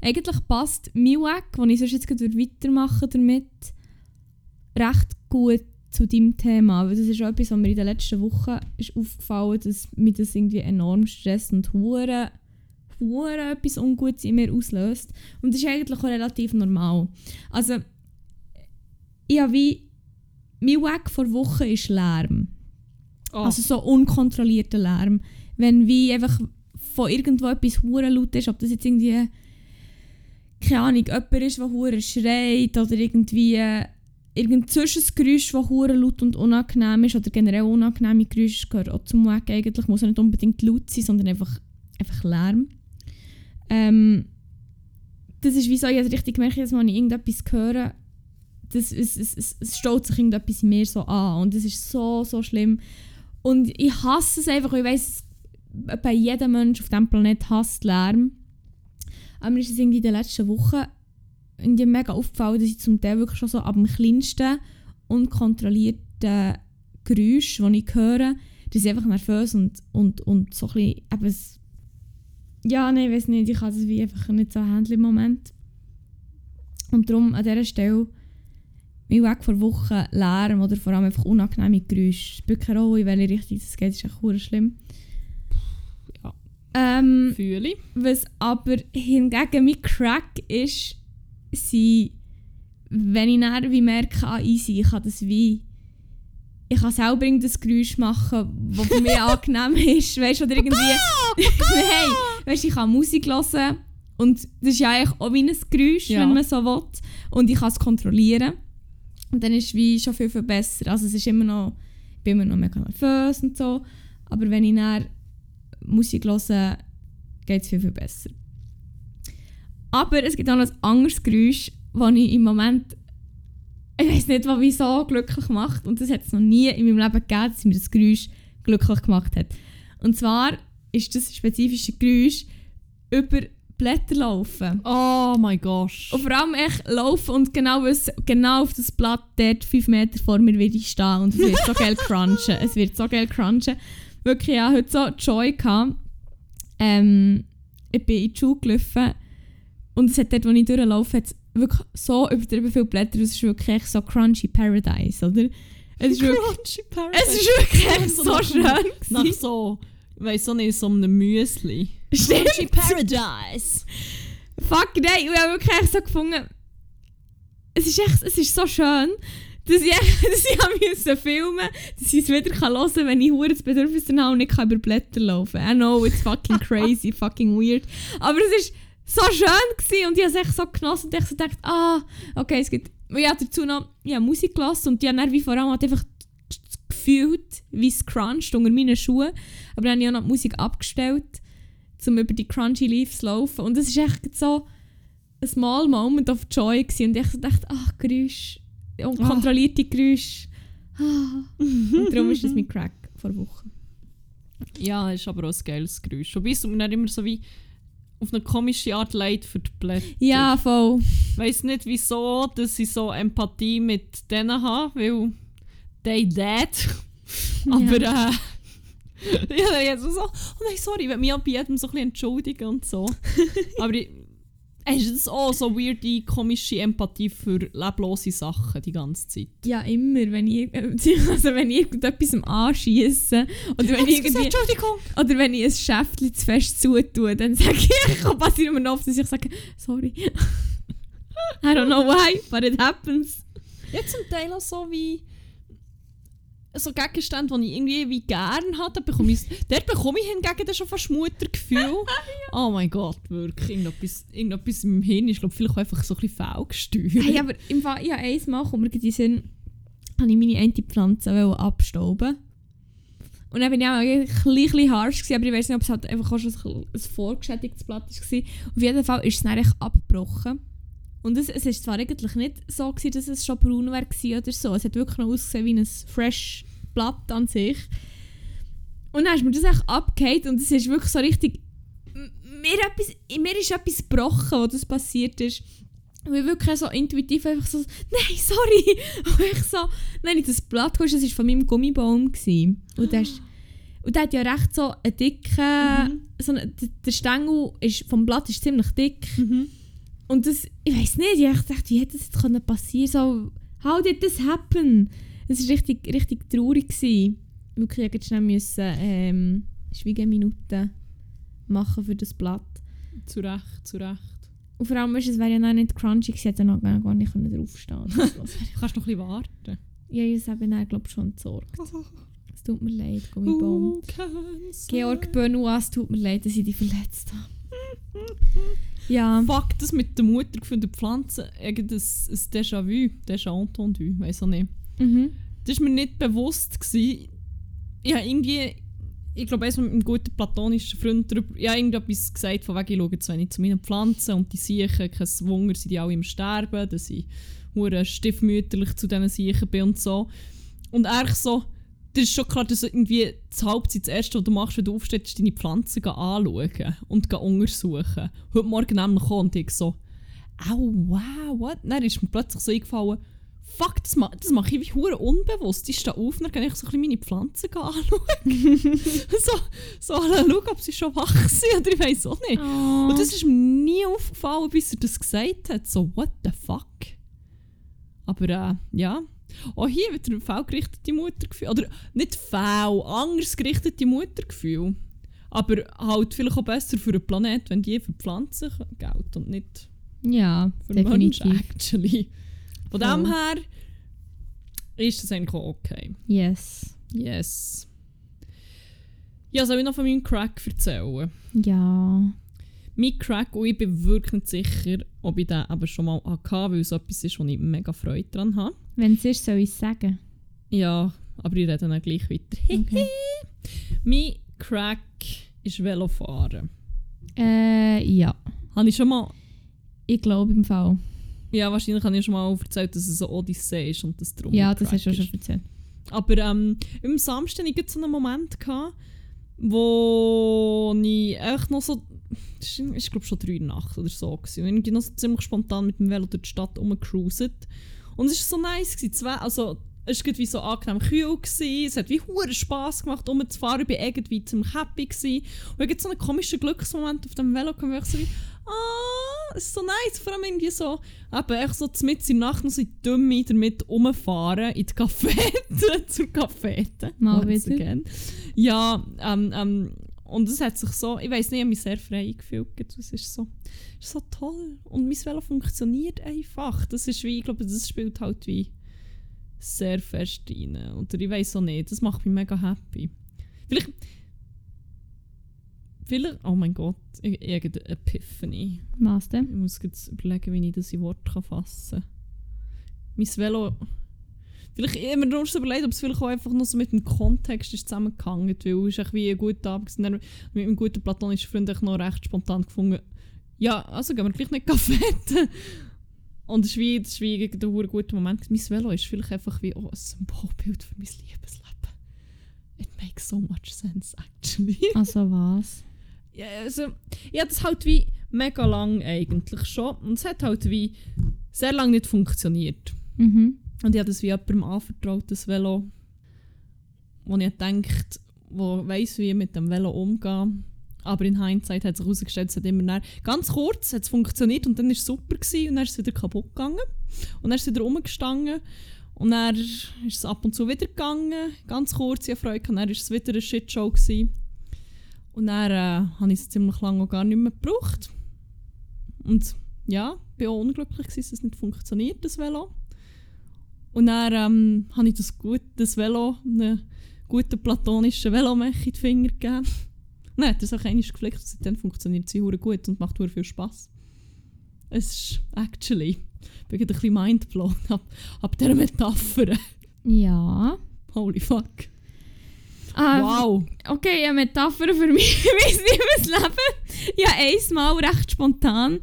Eigentlich passt mein Weg, den ich sonst jetzt weitermachen damit, recht gut zu deinem Thema. Weil das ist auch etwas, was mir in den letzten Wochen ist aufgefallen dass mich das irgendwie enorm stresst und hure hure etwas Ungutes in mir auslöst. Und das ist eigentlich auch relativ normal. Also, ich habe wie... Mein Weg vor Wochen ist Lärm. Oh. Also so unkontrollierter Lärm. Wenn wie einfach von irgendwo etwas hure laut ist, ob das jetzt irgendwie keine Ahnung, jemand ist, der hure schreit oder irgendwie irgendein Zwischengeräusch, das hure laut und unangenehm ist oder generell unangenehme Geräusche gehört auch zum Weg eigentlich. Muss ja nicht unbedingt laut sein, sondern einfach, einfach Lärm. Ähm, das ist wie so, ich habe richtig gemerkt, dass ich irgendetwas höre, das, es, es, es, es staut sich irgendetwas in mir so an und das ist so, so schlimm. Und ich hasse es einfach, ich weiss, bei jedem Mensch auf diesem Planeten hasst Lärm. Aber mir ist es irgendwie in den letzten Wochen irgendwie mega aufgefallen, dass ich zum Teil wirklich schon so ab dem kleinsten unkontrollierten Geräusch, das ich höre, dass ich einfach nervös und, und, und so ein bisschen eben ja, nein, ich weiß nicht, ich kann das wie einfach nicht so handeln im Moment. Und darum an dieser Stelle mein Weg vor Wochen Lärm oder vor allem einfach unangenehme Geräusche. Spielt keine Rolle, in welche Richtung es geht, ist echt schlimm. Ja. Ähm, Fühle was aber hingegen mein Crack ist, sind, wenn ich dann wie merke, ah, easy, ich kann das wie ich kann selber das Geräusch machen, das für mich angenehm ist, weißt du, oder irgendwie... Nein, weißt ich kann Musik hören und das ist ja eigentlich auch wie ein Geräusch, Ja. wenn man so will. Und ich kann es kontrollieren. Und dann ist es wie schon viel, viel besser. Also es ist immer noch... Ich bin immer noch mega nervös und so, aber wenn ich dann Musik höre, geht es viel, viel besser. Aber es gibt auch noch ein anderes Geräusch, das ich im Moment ich weiß nicht, was mich so glücklich macht. Und das hat es noch nie in meinem Leben gegeben, dass mir das Geräusch glücklich gemacht hat. Und zwar ist das spezifische Geräusch über Blätter laufen. Oh mein Gott. Und vor allem echt laufen und genau, wissen, genau auf das Blatt dort fünf Meter vor mir werde ich stehen und es wird so geil crunchen. Es wird so geil crunchen. Wirklich, ja, heute so Joy gehabt. Ähm, ich bin in die Schule gelaufen und es hat dort, wo ich durchlaufe, hat's wirklich so übertrieben viele Blätter. Es ist wirklich so crunchy Paradise, oder? Es ist wirklich, Crunchy Paradise. es ist wirklich So schön Nach so, weiss auch nicht, so einem Müsli. Stimmt. Crunchy Paradise. Fuck, nein, ich habe wirklich so gefunden, es ist echt, es ist so schön, dass ich, dass ich filmen dass ich es wieder kann hören kann, wenn ich hure das Bedürfnis habe und nicht kann über Blätter laufen I know, it's fucking crazy, fucking weird. Aber es ist so schön gewesen und ich habe es echt so genossen und ich so gedacht, ah, okay, es gibt... Ich habe dazu noch habe Musik gelassen und ich habe dann wie vor allem halt einfach gefühlt, wie es cruncht unter meinen Schuhen. Aber dann habe ich auch noch die Musik abgestellt, um über die crunchy Leaves zu laufen. Und es war echt so ein small moment of joy. Gewesen. Und ich dachte, ach, Geräusch, unkontrollierte Geräusche. Ah. Und darum ist das mit Crack vor Wochen. Ja, ist aber auch ein geiles Geräusch. Wobei es mir nicht immer so wie auf eine komische Art leid für die Blätter. Ja, voll. Ich weiss nicht wieso, dass ich so Empathie mit denen habe, weil they dead. aber äh, ja, jetzt so, oh nein, sorry, ich will mich auch bei jedem so ein bisschen entschuldigen und so. aber ich, Du das auch so weirde, komische Empathie für leblose Sachen die ganze Zeit? Ja, immer. Wenn ich, also wenn ich irgendetwas anschieße oder wenn ich irgendwie, Entschuldigung! oder wenn ich ein Schäftchen zu fest zutue, dann sage ich, passiert mir oft, dass ich sage, sorry. I don't know why, but it happens. Ja, zum Teil auch so wie so Gegenstände, die ich irgendwie wie gerne hatte, bekomme ich, dort bekomme ich hingegen dann schon fast Muttergefühl. ja. Oh mein Gott, wirklich. Irgendetwas, irgendetwas im Hirn ist, glaube vielleicht einfach so ein bisschen faulgesteuert. Hey, aber im Fall, ja, eins kommt mir den Sinn, habe ich meine eine Pflanze abstauben. Und dann war ich auch ein bisschen harsch, gewesen, aber ich weiß nicht, ob es halt einfach auch schon ein, vorgeschädigtes Blatt war. Auf jeden Fall ist es dann abgebrochen. Und es, es ist zwar eigentlich nicht so, gewesen, dass es schon braun war oder so. Es hat wirklich noch ausgesehen wie ein fresh Blatt an sich. Und dann ist mir das echt abgehakt und es ist wirklich so richtig... Mir, etwas, mir ist etwas gebrochen, wo das passiert ist. Und ich wirklich so intuitiv einfach so, nein, sorry. Und ich so, nein, das Blatt das war von meinem Gummibaum. Gewesen. Und ist, und der hat ja recht so einen dicken, mhm. so eine, der Stängel ist, vom Blatt ist ziemlich dick. Mhm. Und das, ich weiß nicht, ich dachte, wie hätte das jetzt passieren So, how did this happen? Es war richtig, richtig traurig. Gewesen. Wirklich, ich schnell müssen, ähm, Schweigeminuten machen für das Blatt. Zu Recht, zu Recht. Und vor allem, es wäre ja noch nicht crunchy gewesen, hätte noch gar nicht draufstehen können. Kannst du noch ein bisschen warten? Ja, ich habe dann, glaube schon entsorgt. Es tut mir leid, Gummibaum. Georg Benoit, es tut mir leid, dass ich dich verletzt habe. Ja. Fuck, das mit der Mutter von der Pflanze, irgendein Déjà-vu, Déjà entendu, weiß auch nicht. Mhm. Das war mir nicht bewusst. Gewesen. Ich habe irgendwie, ich glaube, erst mit einem guten platonischen Freund darüber, ich habe irgendetwas gesagt, von wegen, ich schaue jetzt, wenn ich zu meinen Pflanzen und die Siechen, kein Wunder, sind die alle im Sterben, dass ich stiefmütterlich zu diesen Siechen bin und so. Und eigentlich so, das ist schon klar, dass irgendwie das Hauptzeit das Erste, was du machst, wenn du aufstehst, ist deine Pflanzen anschauen und untersuchen. Heute Morgen nämlich kam und ich so, oh wow, what? Dann ist mir plötzlich so eingefallen, fuck, das, ma das mache ich wie hure unbewusst. Ich stehe auf und dann kann ich so ein meine Pflanzen anschauen. so, so schauen, ob sie schon wach sind oder ich weiß auch nicht. Oh. Und das ist mir nie aufgefallen, bis er das gesagt hat. So, what the fuck? Aber äh, ja, auch hier wird ein faulgerichtete Muttergefühl. Oder nicht faul, anders gerichtete Muttergefühl. Aber halt vielleicht auch besser für den Planet, wenn die für Pflanzen gelten und nicht ja, für definitiv. Menschen, actually. Von oh. dem her ist das eigentlich auch okay. Yes. Yes. Ja, soll ich noch von meinem Crack erzählen? Ja. Mein Crack, und ich bin wirklich nicht sicher, ob ich den aber schon mal hatte, weil es etwas ist, wo ich mega Freude daran habe. Wenn es ist, soll ich es sagen. Ja, aber ich rede dann gleich weiter. Okay. mein Crack ist Velofahren. Äh, ja. Habe ich schon mal... Ich glaube im Fall. Ja, wahrscheinlich habe ich schon mal erzählt, dass es eine Odyssee ist und das drum Ja, das hast du schon erzählt. Aber ähm, im Samstag hatte ich so einen Moment, gehabt, wo ich echt noch so das war, ich glaube schon drei Nacht oder so. Gewesen. Und irgendwie noch so ziemlich spontan mit dem Velo durch die Stadt rumgecruiset. Und es war so nice. Gewesen. Zwei, also, es war wie so angenehm kühl. Gewesen. Es hat wie hure Spass gemacht, rumzufahren. Ich war irgendwie ziemlich happy. Gewesen. Und ich so einen komischen Glücksmoment auf dem Velo, wo ich so wie, ah, es ist so nice. Vor allem irgendwie so, eben echt so mit in der Nacht noch so dumm damit rumfahren in die Cafete, zur Cafete. Mal wieder. Again. Ja, ähm, ähm, und es hat sich so, ich weiß nicht, ich habe mich sehr frei gefühlt. Es ist so, ist so toll. Und mein Velo funktioniert einfach. Das ist wie, ich glaube, das spielt halt wie sehr fest rein. Oder ich weiß auch nicht, das macht mich mega happy. Vielleicht, vielleicht, oh mein Gott, irgendeine Epiphany. Was denn? Ich muss jetzt überlegen, wie ich das in Worte fassen kann. Mein Velo Vielleicht immer nur so überlegt, ob es vielleicht auch einfach noch so mit dem Kontext ist zusammengehangen, weil es ist wie ein guter Abend gewesen. Dann mit einem guten platonischen Freund ich noch recht spontan gefunden, ja, also gehen wir gleich nicht Kaffee. Und es ist wie, das ist wie ein guter Moment. Mein Velo ist vielleicht einfach wie oh, ein Symbolbild für mein Liebesleben. It makes so much sense, actually. Also was? Ja, also, hatte das halt wie mega lang eigentlich schon. Und es hat halt wie sehr lange nicht funktioniert. Mhm. Und ich habe das wie jemandem anvertraut, das Velo. Wo ich denkt, wo weiss, wie ich mit dem Velo umgehen. Aber in Hindsight hat sich herausgestellt, es hat immer näher. Ganz kurz hat es funktioniert und dann war es super gewesen, und dann ist es wieder kaputt gegangen. Und dann ist es wieder rumgestanden. Und dann ist es ab und zu wieder gegangen. Ganz kurz, ich Freude. Und dann war es wieder eine Shitshow. Gewesen. Und dann äh, habe ich es ziemlich lange auch gar nicht mehr gebraucht. Und ja, ich war auch unglücklich, gewesen, dass es nicht funktioniert, das Velo. Und dann ähm, habe ich das, gut, das Velo, einen guten platonischen Velomech in die Finger gegeben. Nein, hat er es auch einmal geflickt und seitdem funktioniert sie hure gut und macht hure viel Spass. Es ist actually, ich bin ein bisschen mindblown ab, ab dieser Metapher. Ja. Holy fuck. Ah, Wow. Okay, eine Metapher für mich, mein Liebesleben. Ja, einmal recht spontan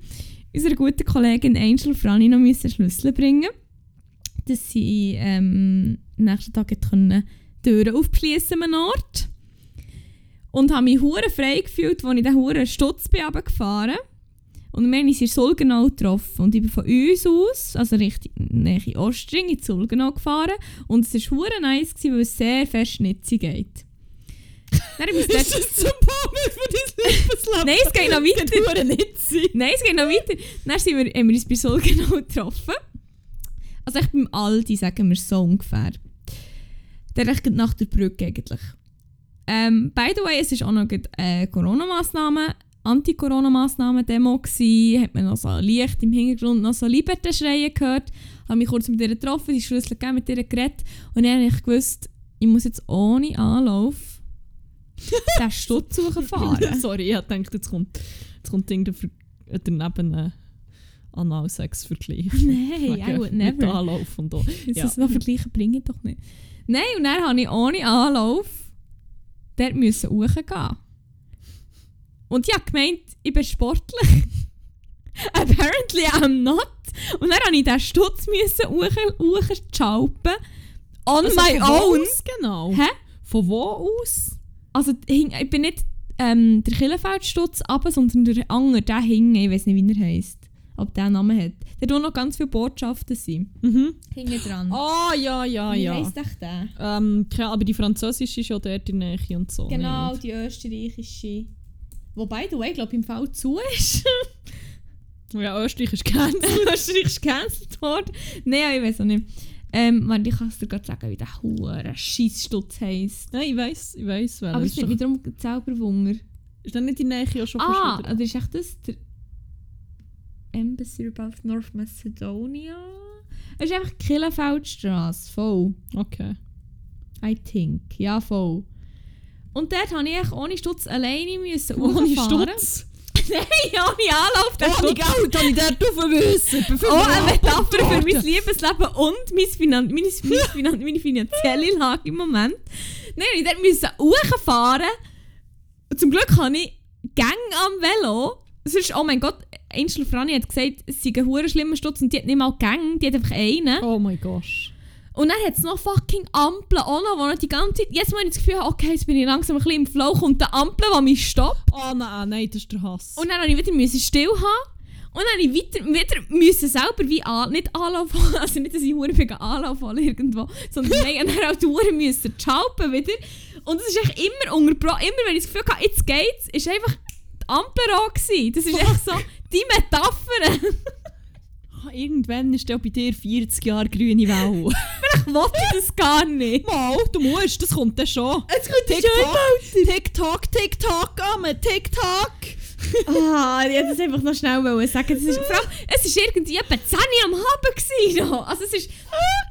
unserer guten Kollegin Angel Franny noch müssen Schlüssel bringen dass sie ähm, am nächsten Tag können Türen aufschließen an Ort. Und habe mich hure frei gefühlt, als ich den hure Stutz bin runtergefahren. Und wir haben uns in Sulgenau getroffen. Und ich bin von uns aus, also Richtung Nähe Ostring, in Sulgenau gefahren. Und es war hure nice, gewesen, weil es sehr fest Schnitzi geht. Dann Ist das zum Baum für dein Lebensleben? Nein, es geht noch weiter. Nein, es geht noch weiter. Dann sind wir, haben wir uns bei Sulgenau getroffen. Also echt beim Aldi, sagen wir so ungefähr. Der gerade nach der Brücke eigentlich. Ähm, by the way, es war auch noch gerade, äh, Corona-Massnahmen, Anti-Corona-Massnahmen-Demo. Hat man noch so Licht im Hintergrund, noch so Liberté-Schreien gehört. Habe mich kurz mit ihr getroffen, die Schlüssel gegeben, mit ihr geredet. Und dann habe ich gewusst, ich muss jetzt ohne Anlauf den Stutz suchen fahren. Sorry, ich dachte, jetzt kommt, jetzt kommt irgendein äh, daneben ein Analsex-Vergleich. Nein, I would Mit never. Anlauf und so. Das Ja. ist noch vergleichen bringe ich doch nicht. Nein, und dann habe ich ohne Anlauf dort müssen hochgehen. Und ich habe gemeint, ich bin sportlich. Apparently I'm not. Und dann habe ich diesen Stutz hochschalpen. On Also my own. Aus genau. Hä? Von wo aus? Also ich bin nicht ähm, der Killenfeldstutz runter, sondern der andere, der hing, ich weiß nicht, wie er heisst. Ob der Namen hat. Der tun noch ganz viele Botschaften sein. Mhm. Hinten dran. Ah, ja, ja, wie ja. heisst echt der? Ähm, aber die französische ist ja dort in der Nähe und so. Genau, Nicht. die österreichische. Wobei, du ich glaube im Fall zu ist. Ja, Österreich ist gecancelt. Österreich ist gecancelt worden. Nein, ich weiß auch nicht. Ähm, warte, ich kann es dir gerade sagen, wie der hure Scheissstutz heisst. Nein, ich weiss, ich. Weil Aber es ist, mich darum selber Wunder. ist dann nicht in der Nähe auch schon Ah, oder ist echt das der Embassy of North Macedonia? Es ist einfach Killenfeldstrasse, voll. Okay. I think. Ja, voll. Und dort musste ich echt ohne Stutz alleine müssen Ohne. Stutz. Nein, ohne Anlauf. der Ohne Stutz. Geld habe ich dort rauf müssen. Oh, eine Metapher für mein Liebesleben und mein Finan meine, meine, Finan meine finanzielle Lage im Moment. Nein, ich dort musste hochfahren. Zum Glück habe ich Gang am Velo. Sonst, oh mein Gott, Angel Franny hat gesagt, es sei ein hure schlimmer Stutz und die hat nicht mal Gang, die hat einfach einen. Oh mein Gott. Und dann hat es noch fucking Ampeln auch noch, wo noch die ganze Zeit, jetzt mal ich das Gefühl habe, okay, jetzt bin ich langsam ein bisschen im Flow, kommt eine Ampel, die mich stoppt. Oh nein, nein, das ist der Hass. Und dann musste ich wieder müssen still haben. Und dann musste ich weiter, wieder müssen selber wie an, nicht Anlauf holen, also nicht, dass ich hure wegen Anlauf hole irgendwo, sondern nein, dann auch die Uhren müssen schalpen wieder. Und es ist echt immer unterbrochen, immer wenn ich das Gefühl hatte, jetzt geht's, ist einfach rot gewesen. Das ist echt so die Metapher. Irgendwann ist der bei dir 40 Jahre grüne Welle. ich wollte das gar nicht. Mal, du musst, das kommt dann schon. Es kommt TikTok, TikTok, TikTok, Amme, TikTok. Ah, ich hätte das einfach noch schnell wollen sagen. Das ist, vor allem, es war irgendwie etwa 10 Uhr am Abend. Gewesen. Also es ist,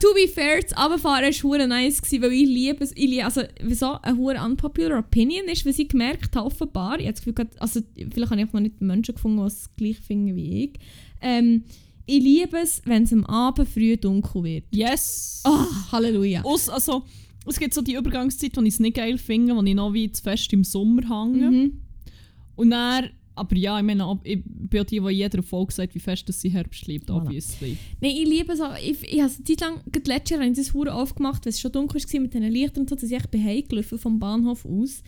to be fair, das Abfahren war hure nice, gewesen, weil ich liebe es. Ich liebe, also wieso eine hure unpopular opinion ist, weil ich gemerkt habe, offenbar, ich habe das Gefühl, also vielleicht habe ich einfach noch nicht Menschen gefunden, die es gleich finden wie ich. Ähm, ich liebe es, wenn es am Abend früh dunkel wird. Yes! Oh, Halleluja. Aus, also, es gibt so die Übergangszeit, wo ich es nicht geil finde, wo ich noch wie zu fest im Sommer hänge. Mhm. Und dann, aber ja, ich meine, ich bin auch die, die jeder Folge sagt, wie fest dass sie Herbst liebt, Voilà. obviously. Nein, ich liebe es auch. Ich, ich habe eine Zeit lang, gerade letztes Jahr, habe ich das aufgemacht, weil es schon dunkel war mit diesen Lichtern und so, dass ich echt bin heimgelaufen vom Bahnhof aus.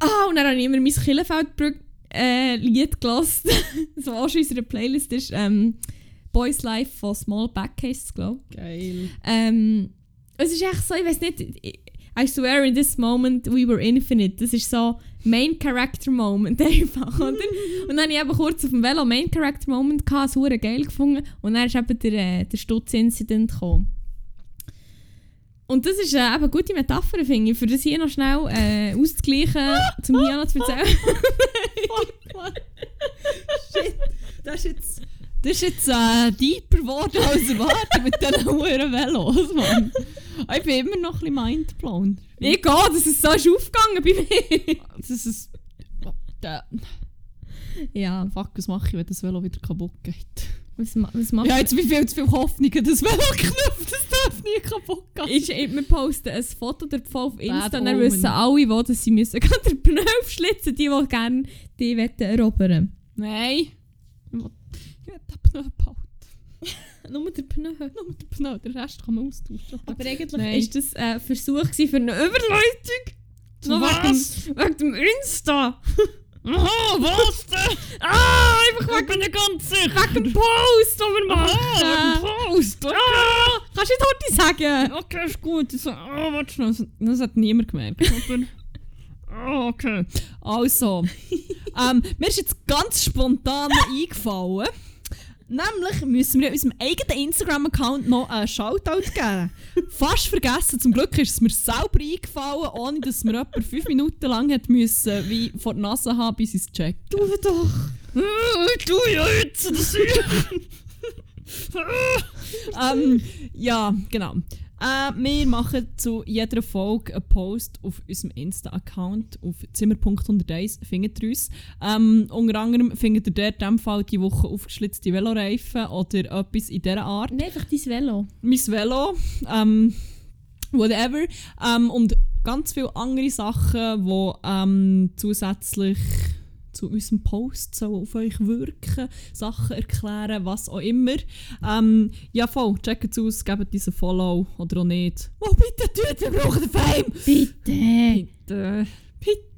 Ah, und dann habe ich immer mein Killenfeldbrück äh, gelassen. das auch schon in unserer Playlist ist ähm, Boys Life von Small Backcases, glaube ich. Geil. Ähm, es ist echt so, ich weiß nicht, I swear in this moment we were infinite. Das ist so Main Character Moment einfach, oder? Und dann habe ich eben kurz auf dem Velo Main Character Moment gehabt, hure geil gefunden. Und dann ist eben der, äh, der Stutz-Incident gekommen. Und das ist äh, eben eine gute Metapher, finde ich, für das hier noch schnell äh, auszugleichen, zum noch zu erzählen. Shit, das ist jetzt... Das ist jetzt äh, deeper geworden als erwartet mit diesen hohen Velos, Mann. Ich bin immer noch ein bisschen mindblown. Ich gehe, das ist so ist aufgegangen bei mir. Das ist... Da, ja, fuck, was mache ich, wenn das Velo wieder kaputt geht? was, ma- was macht Ja, jetzt wie viel zu viel Hoffnung an das Velo geknüpft, das darf nie kaputt gehen. ist, wir posten ein Foto davon auf Insta Bad und dann wissen alle, wo dass sie müssen. Gerade den Pneu aufschlitzen, die, die gerne die wollen erobern Nein. Ich will ich will den Pneu behalten. Nur der Pneu. Nur den Pneu, den Rest kann man austauschen. Aber eigentlich Nein. ist das ein Versuch gewesen für eine Überleitung. Zu was? Wegen, wegen dem Insta. Aha, was denn? Ah, einfach Ich bin nicht ganz sicher. wegen dem Post, den wir machen. Ah, wegen Post. Okay. Ah, kannst du nicht heute sagen? Okay, ist gut. Ich so, oh, warte schnell. Das- hat niemand gemerkt. Ah, okay. Also, ähm, mir ist jetzt ganz spontan eingefallen. Nämlich müssen wir unserem eigenen Instagram-Account noch einen Shoutout geben. Fast vergessen. Zum Glück ist es mir selber eingefallen, ohne dass mir jemand fünf Minuten lang hat müssen, wie vor der Nase haben, bis ich es checkt. Du doch. Ich tu ja jetzt, das ähm, Ja, genau. Äh, wir machen zu jeder Folge einen Post auf unserem Insta-Account auf zimmer.101, findet ihr uns. Ähm, unter anderem findet ihr dort in dem Fall die Woche aufgeschlitzte Veloreifen oder etwas in dieser Art. Nein, einfach dein Velo. Mein Velo, ähm, whatever. Ähm, und ganz viele andere Sachen, die ähm, zusätzlich zu unserem Post sollen auf euch wirken, Sachen erklären, was auch immer. Ähm, ja voll, checkt es aus, gebt uns ein Follow oder auch nicht. Oh bitte tut, wir brauchen den Fame! Bitte. Bitte, bitte!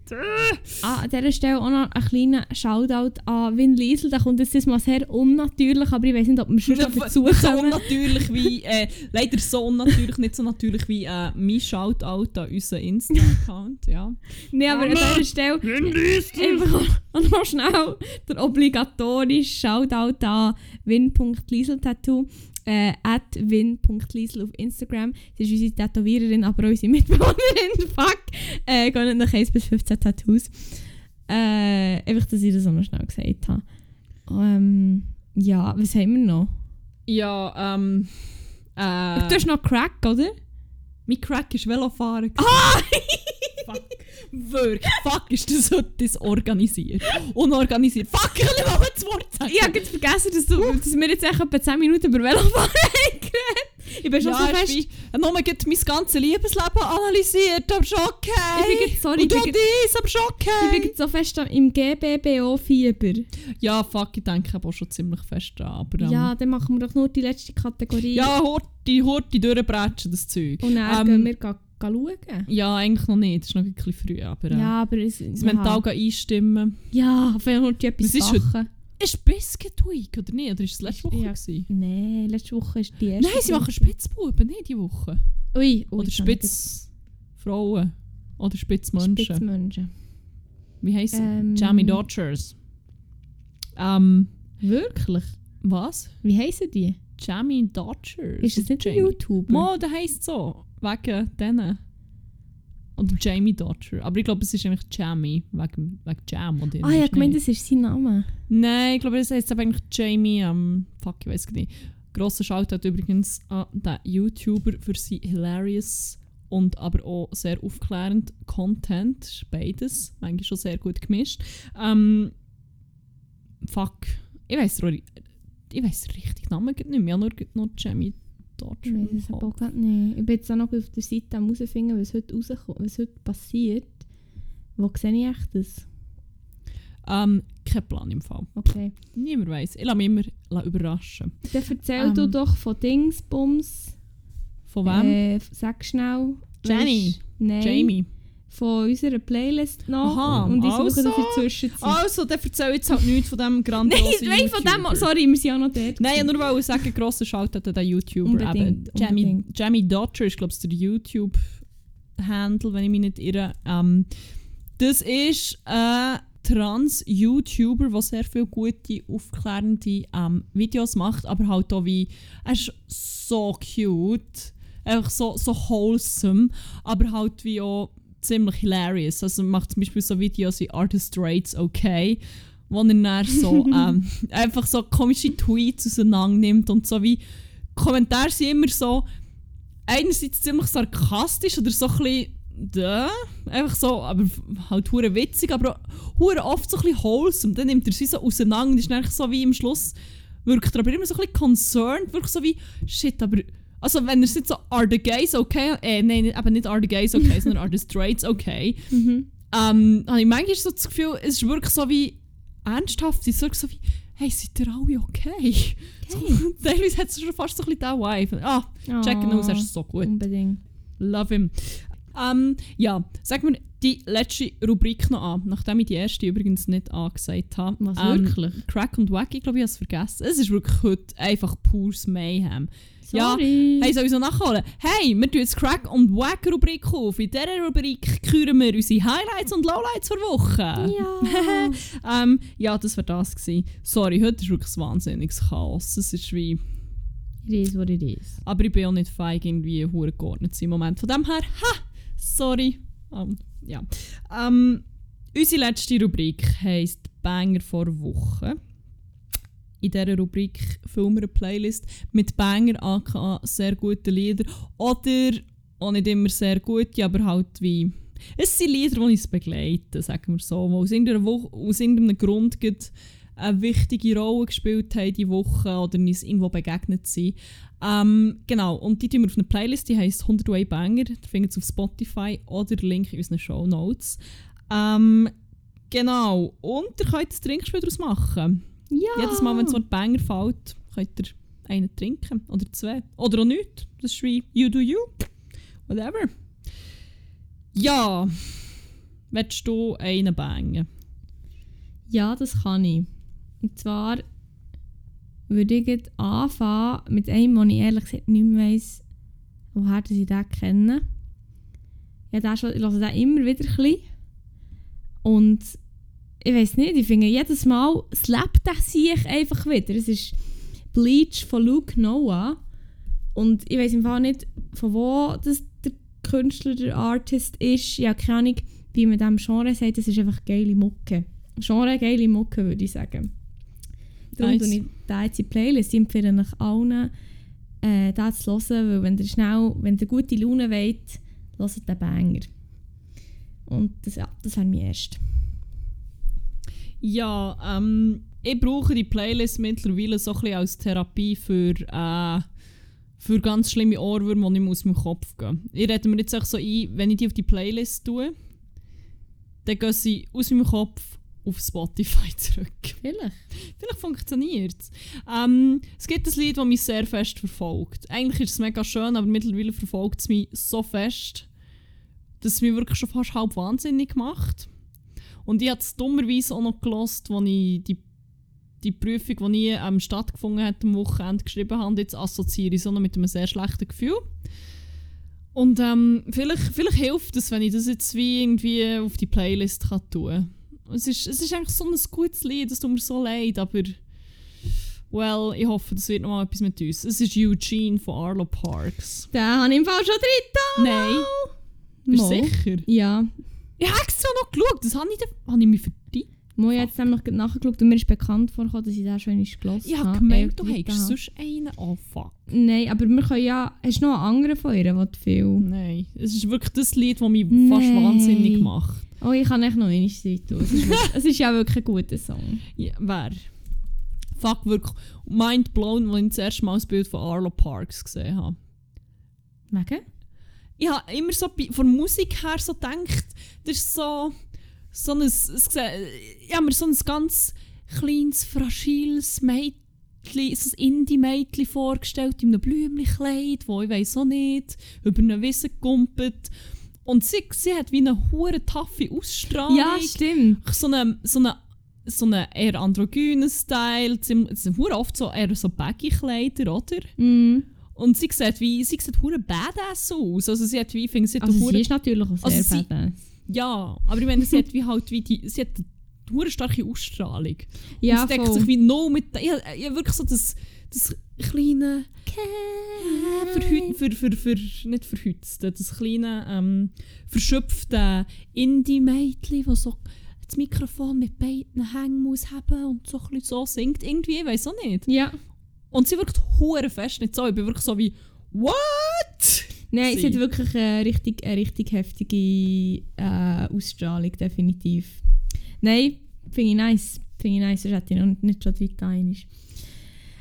Ah, an dieser Stelle auch noch ein kleiner Shoutout an Win Liesel. Der kommt jetzt mal sehr unnatürlich, aber ich weiß nicht, ob wir schon dazu so kommen. unnatürlich wie, äh, leider so unnatürlich, nicht so natürlich wie äh, mein Shoutout an unseren Insta-Account, ja. Nein, aber an Mama, dieser Stelle Wen liest einfach noch schnell der obligatorische Shoutout an win.lieseltattoo. Äh, at win.liesel auf Instagram. Sie ist unsere Tätowiererin, aber auch unsere Mitbewohnerin. Fuck. Äh, gehen nach 1 bis 15 Tattoos. Äh, einfach, dass ich das auch noch schnell gesagt habe. Ähm, ja, was haben wir noch? Ja, ähm. Äh, Du hast noch Crack, oder? mein Crack ist Velofahren. Ah! Fuck. Wirklich. Fuck, ist das heute disorganisiert. Unorganisiert. Fuck, ich kann nicht mal das Wort sagen. Ich habe jetzt vergessen, dass, du, dass wir jetzt echt etwa 10 Minuten über Velofahren geredet. Ich bin schon ja, so fest... wie, nur geht mein ganzes Lebensleben analysiert, aber schon okay. Ich bin jetzt- sorry, Und du ich bin dies, aber schon Ich bin okay. jetzt so fest im GBBO-Fieber. Ja, fuck, ich denke aber auch schon ziemlich fest dran. Aber, ähm, Ja, dann machen wir doch nur die letzte Kategorie. ja Horti, Horti durchbrechen, das Zeug. Und dann Ähm, gehen wir schauen. Ja, eigentlich noch nicht, das ist noch ein bisschen früh, aber äh, Ja, aber es, das mental gehen einstimmen. Ja, vielleicht noch etwas ist heute- machen. Ist Biscuit Week, oder nicht? Oder ist es letzte Woche? Ja. gewesen? Nein, letzte Woche ist die erste. Nein, sie machen Spitzbuben, nicht die Woche. Ui, ui Oder Spitzfrauen. Oder jetzt- Spitzmenschen. Spitzmenschen. Wie heisst sie? Ähm, Jamie Dodgers. Ähm, Wirklich? was? Wie heissen die? Jamie Dodgers. Ist das nicht ein? YouTuber? Mo, der heisst so. Wegen denen. Oder Jamie Dodger. Aber ich glaube, es ist eigentlich Jamie. Wegen, wegen Jam. Und ah, ja, ich meine, das ist sein Name. Nein, ich glaube, das heißt aber eigentlich Jamie. Ähm, fuck, ich weiß nicht. Grosser Shoutout übrigens an den YouTuber für sein hilarious und aber auch sehr aufklärend Content. Beides. Manchmal schon sehr gut gemischt. Ähm, fuck. Ich weiß, ich weiß den richtigen Namen nicht mehr. Ich habe nur, noch Jamie Dodger. Ich weiß es aber auch grad nicht. Ich bin jetzt auch noch auf der Seite am herausfinden, was heute, rauskommt, was heute passiert. Wo sehe ich echt das? Ähm, kein Plan im Fall. Okay. Niemand weiß. Ich lasse mich immer überraschen. Dann erzähl du Ähm. doch von Dingsbums. Von wem? Äh, sag schnell. Jenny. Nein. Jamie. Von unserer Playlist noch. Aha, und suche also. in der Zwischenzeit. Also, dann erzähl jetzt halt nichts von nein, grandiosen nein, von dem. Sorry, wir sind auch noch dort. Nein, ich nur wollte sagen, grosser Shoutout an den YouTuber. Unbedingt, eben. Jamie. Jamie Dodger ist, glaube ich, der YouTube-Handle, wenn ich mich nicht irre. Ähm, das ist ein Trans-YouTuber, der sehr viele gute, aufklärende ähm, Videos macht, aber halt auch wie, er ist so cute, einfach so, so wholesome, aber halt wie auch ziemlich hilarious. Also macht zum Beispiel so Videos wie Are the Straits okay? wo er dann so ähm, einfach so komische Tweets auseinander nimmt und so wie Kommentare sind immer so einerseits ziemlich sarkastisch oder so ein bisschen da, einfach so, aber halt hure witzig, aber hure oft so ein bisschen wholesome. Dann nimmt er sie so auseinander und ist dann so wie am Schluss wirkt er aber immer so ein bisschen concerned, wirklich so wie shit, aber also wenn er jetzt so are the gays okay, äh, nein, eben nicht are the gays okay, sondern are the straights okay, Mhm. ähm, habe ich manchmal so das Gefühl, es ist wirklich so wie ernsthaft, es ist wirklich so wie, hey, seid ihr alle okay? So, teilweise hat es schon fast so ein bisschen diesen Vibe. Ah, checken aus, er ist so gut. Unbedingt. Love him. Ähm, ja, sag mir die letzte Rubrik noch an, nachdem ich die erste übrigens nicht angesagt habe. Was, Ähm, wirklich? Crack und Wack, ich glaube, ich habe es vergessen. Es ist wirklich heute einfach pures Mayhem. Ja, Sorry. Hey, soll ich so nachholen? Hey, wir tun jetzt Crack und Wack Rubrik auf. In dieser Rubrik küren wir unsere Highlights und Lowlights der Woche. Ja. ähm, ja, das war das gewesen. Sorry, heute ist wirklich ein wahnsinniges Chaos. Es ist wie... It is what it is. Aber ich bin auch nicht feig, irgendwie hure geordnet im Moment. Von dem her, ha, sorry. Ähm, ja. Ähm, unsere letzte Rubrik heisst Banger vor Woche. In dieser Rubrik filmen wir eine Playlist mit Banger, aka sehr guten Liedern. Oder auch nicht immer sehr gute, aber halt wie... Es sind Lieder, die uns begleiten, sagen wir so. Die aus Woche, aus irgendeinem Grund gerade eine wichtige Rolle gespielt haben diese Woche oder uns irgendwo begegnet sind. Ähm, genau, und die tun wir auf eine Playlist, die heisst 101 Banger. Die findet ihr auf Spotify oder Link in unseren Show Notes. Ähm, genau, und ihr könnt ein Trinkspiel daraus machen. Ja. Jedes Mal, wenn das Wort Banger fällt, könnt ihr einen trinken. Oder zwei. Oder auch nicht. Das ist wie you do you. Whatever. Ja. Willst du einen bangen? Ja, das kann ich. Und zwar würde ich jetzt anfangen mit einem, den ich ehrlich gesagt nicht mehr weiss, woher ich den kenne. Ja, den schon, ich höre den immer wieder ein bisschen. Und ich weiß nicht, ich finde jedes Mal slappt der sich einfach wieder. Es ist Bleach von Luke Noah. Und ich weiß Fall nicht, von wo das der Künstler, der Artist ist. Ich habe keine Ahnung, wie man diesem Genre sagt. Das ist einfach geile Mucke. Genre geile Mucke, würde ich sagen. Darum Nice. ich den jetzt in die Playlist. Ich empfehle euch allen, äh, den zu hören, weil wenn ihr schnell, wenn ihr gute Laune wollt, hört den Banger. Und das, ja, das wäre mein erst. Ja, ähm, ich brauche die Playlist mittlerweile so ein bisschen als Therapie für, äh, für ganz schlimme Ohrwürmer, die nicht mehr aus meinem Kopf gehen. Ich rede mir jetzt auch so ein, wenn ich die auf die Playlist tue, dann gehen sie aus meinem Kopf auf Spotify zurück. Vielleicht. Vielleicht funktioniert es. Ähm, es gibt ein Lied, das mich sehr fest verfolgt. Eigentlich ist es mega schön, aber mittlerweile verfolgt es mich so fest, dass es mich wirklich schon fast halb wahnsinnig macht. Und ich habe es dummerweise auch noch gelost, als ich die, die Prüfung, die nie ähm, stattgefunden hat, am Wochenende geschrieben habe. Jetzt assoziiere ich es auch noch mit einem sehr schlechten Gefühl. Und ähm, vielleicht, vielleicht hilft es, wenn ich das jetzt wie irgendwie auf die Playlist kann tun kann. Es ist, es ist eigentlich so ein gutes Lied, das tut mir so leid, aber well, ich hoffe, das wird noch mal etwas mit uns. Es ist Eugene von Arlo Parks. Den habe ich im Fall schon drin. Nein. Bist du sicher? Ja. Ich habe extra noch geschaut, das habe ich, da- habe ich mir verdient. Mo ich jetzt nämlich nachgeschaut und mir ist bekannt vorgekommen, dass ich den schon einmal gelesen Ich habe habe. gemeint, du hättest habe. sonst einen. Oh fuck. Nein, aber wir können ja... Hast du noch einen anderen von ihr, der viel... Nein, es ist wirklich das Lied, das mich fast Nein. wahnsinnig macht. Oh, ich kann echt noch einmal Zeit tun. Es ist, es ist ja wirklich ein guter Song. Ja, wer? Fuck, wirklich mind blown, als ich das erste Mal das Bild von Arlo Parks gesehen habe. Wegen? Ich habe immer so von Musik her so gedacht, das ist so, so ein, ich habe mir so ein ganz kleines, fragiles Mädchen, so ein Indie-Mädchen vorgestellt in einem Blümchenkleid, wo ich weiss auch nicht, über eine Wiese gumpet. Und sie, sie hat wie eine hure taffe Ausstrahlung. Ja, stimmt. so eine, so eine, so eine eher androgynen Style. ziem- Es sind hure oft so eher so Baggy-Kleider, oder? Mm. Und sie sieht wie, sie sieht hure badass aus. Also sie hat wie, finde, sie hat Also hure, sie ist natürlich auch sehr Also sie- badass. ja, aber ich meine, sie hat wie halt wie die, sie hat eine hure starke Ausstrahlung. Ja, und sie deckt sich wie no mit, ich hab wirklich so das, das kleine, verhüt, für, für, für, nicht verhützte, das kleine, ähm, verschöpfte Indie-Mädchen, das so das Mikrofon mit beiden Hängen muss haben und so ein so singt. Irgendwie, ich weiß auch nicht. Ja. Und sie wirkt hure fest nicht so. Ich bin wirklich so wie, what? Nein, Sie. sie hat wirklich eine richtig, eine richtig heftige äh, Ausstrahlung, definitiv. Nein, finde ich nice. Finde ich nice, sonst hätte ich noch nicht schon weit einig.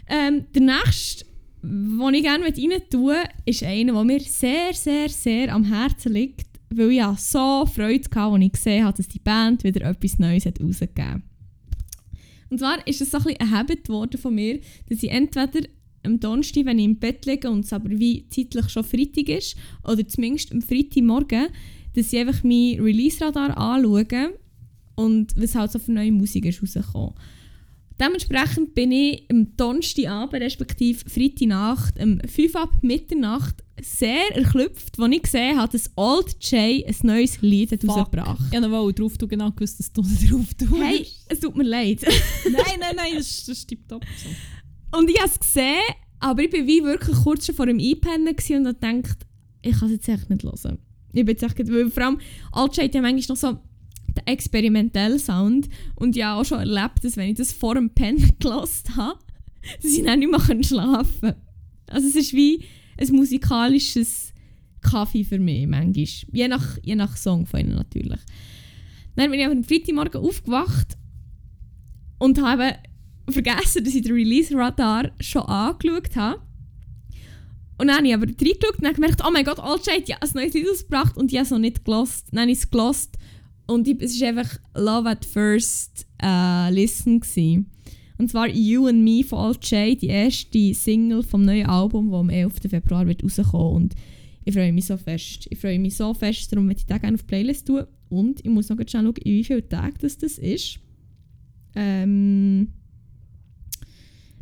Ähm, der nächste, den ich gerne rein tun ist einer, der mir sehr, sehr, sehr am Herzen liegt, weil ich so Freude hatte, als ich gesehen habe, dass die Band wieder etwas Neues hat rausgegeben hat. Und zwar ist es so ein bisschen ein Habit geworden von mir, dass ich entweder am Donnerstag, wenn ich im Bett liege und es aber wie zeitlich schon Freitag ist, oder zumindest am Freitagmorgen, dass ich einfach mein Release-Radar anschaue und was halt so für neue Musik ist rausgekommen. Dementsprechend bin ich am Donnerstagabend, respektive Freitagnacht, um 5 ab Mitternacht, sehr erklüpft, als ich gesehen habe, dass Old J ein neues Lied hat Fuck. rausgebracht Ja, wollte drauf du genau gewusst, dass du drauf tust. Hey, es tut mir leid. Nein, nein, nein, das ist, das ist tipptopp so. Und ich habe es gesehen, aber ich war wie wirklich kurz schon vor dem Einpennen und habe gedacht, ich kann es jetzt echt nicht hören. Ich bin jetzt echt, weil vor allem Altscheid hat manchmal noch so den experimentellen Sound und ich habe auch schon erlebt, dass wenn ich das vor dem Pennen gelassen habe, dass ich dann nicht mehr schlafen kann. Also es ist wie ein musikalisches Kaffee für mich manchmal. Je nach, je nach Song von ihnen natürlich. Dann bin ich am Freitagmorgen aufgewacht und habe vergessen, dass ich den Release-Radar schon angeschaut habe. Und dann habe ich aber reingeschaut und dann gemerkt, oh mein Gott, Altscheid hat ja ein neues Lied ausgebracht und ich habe es noch nicht gelost. Dann habe ich es gelost und ich, es war einfach Love at First äh, Listen. Gewesen. Und zwar You and Me von Altscheid, die erste Single vom neuen Album, das am 11. Februar wird rauskommen und ich freue mich so fest. Ich freue mich so fest, darum möchte ich den gerne auf die Playlist tun. Und ich muss noch schnell schauen, in wie vielen Tagen das, das ist. Ähm,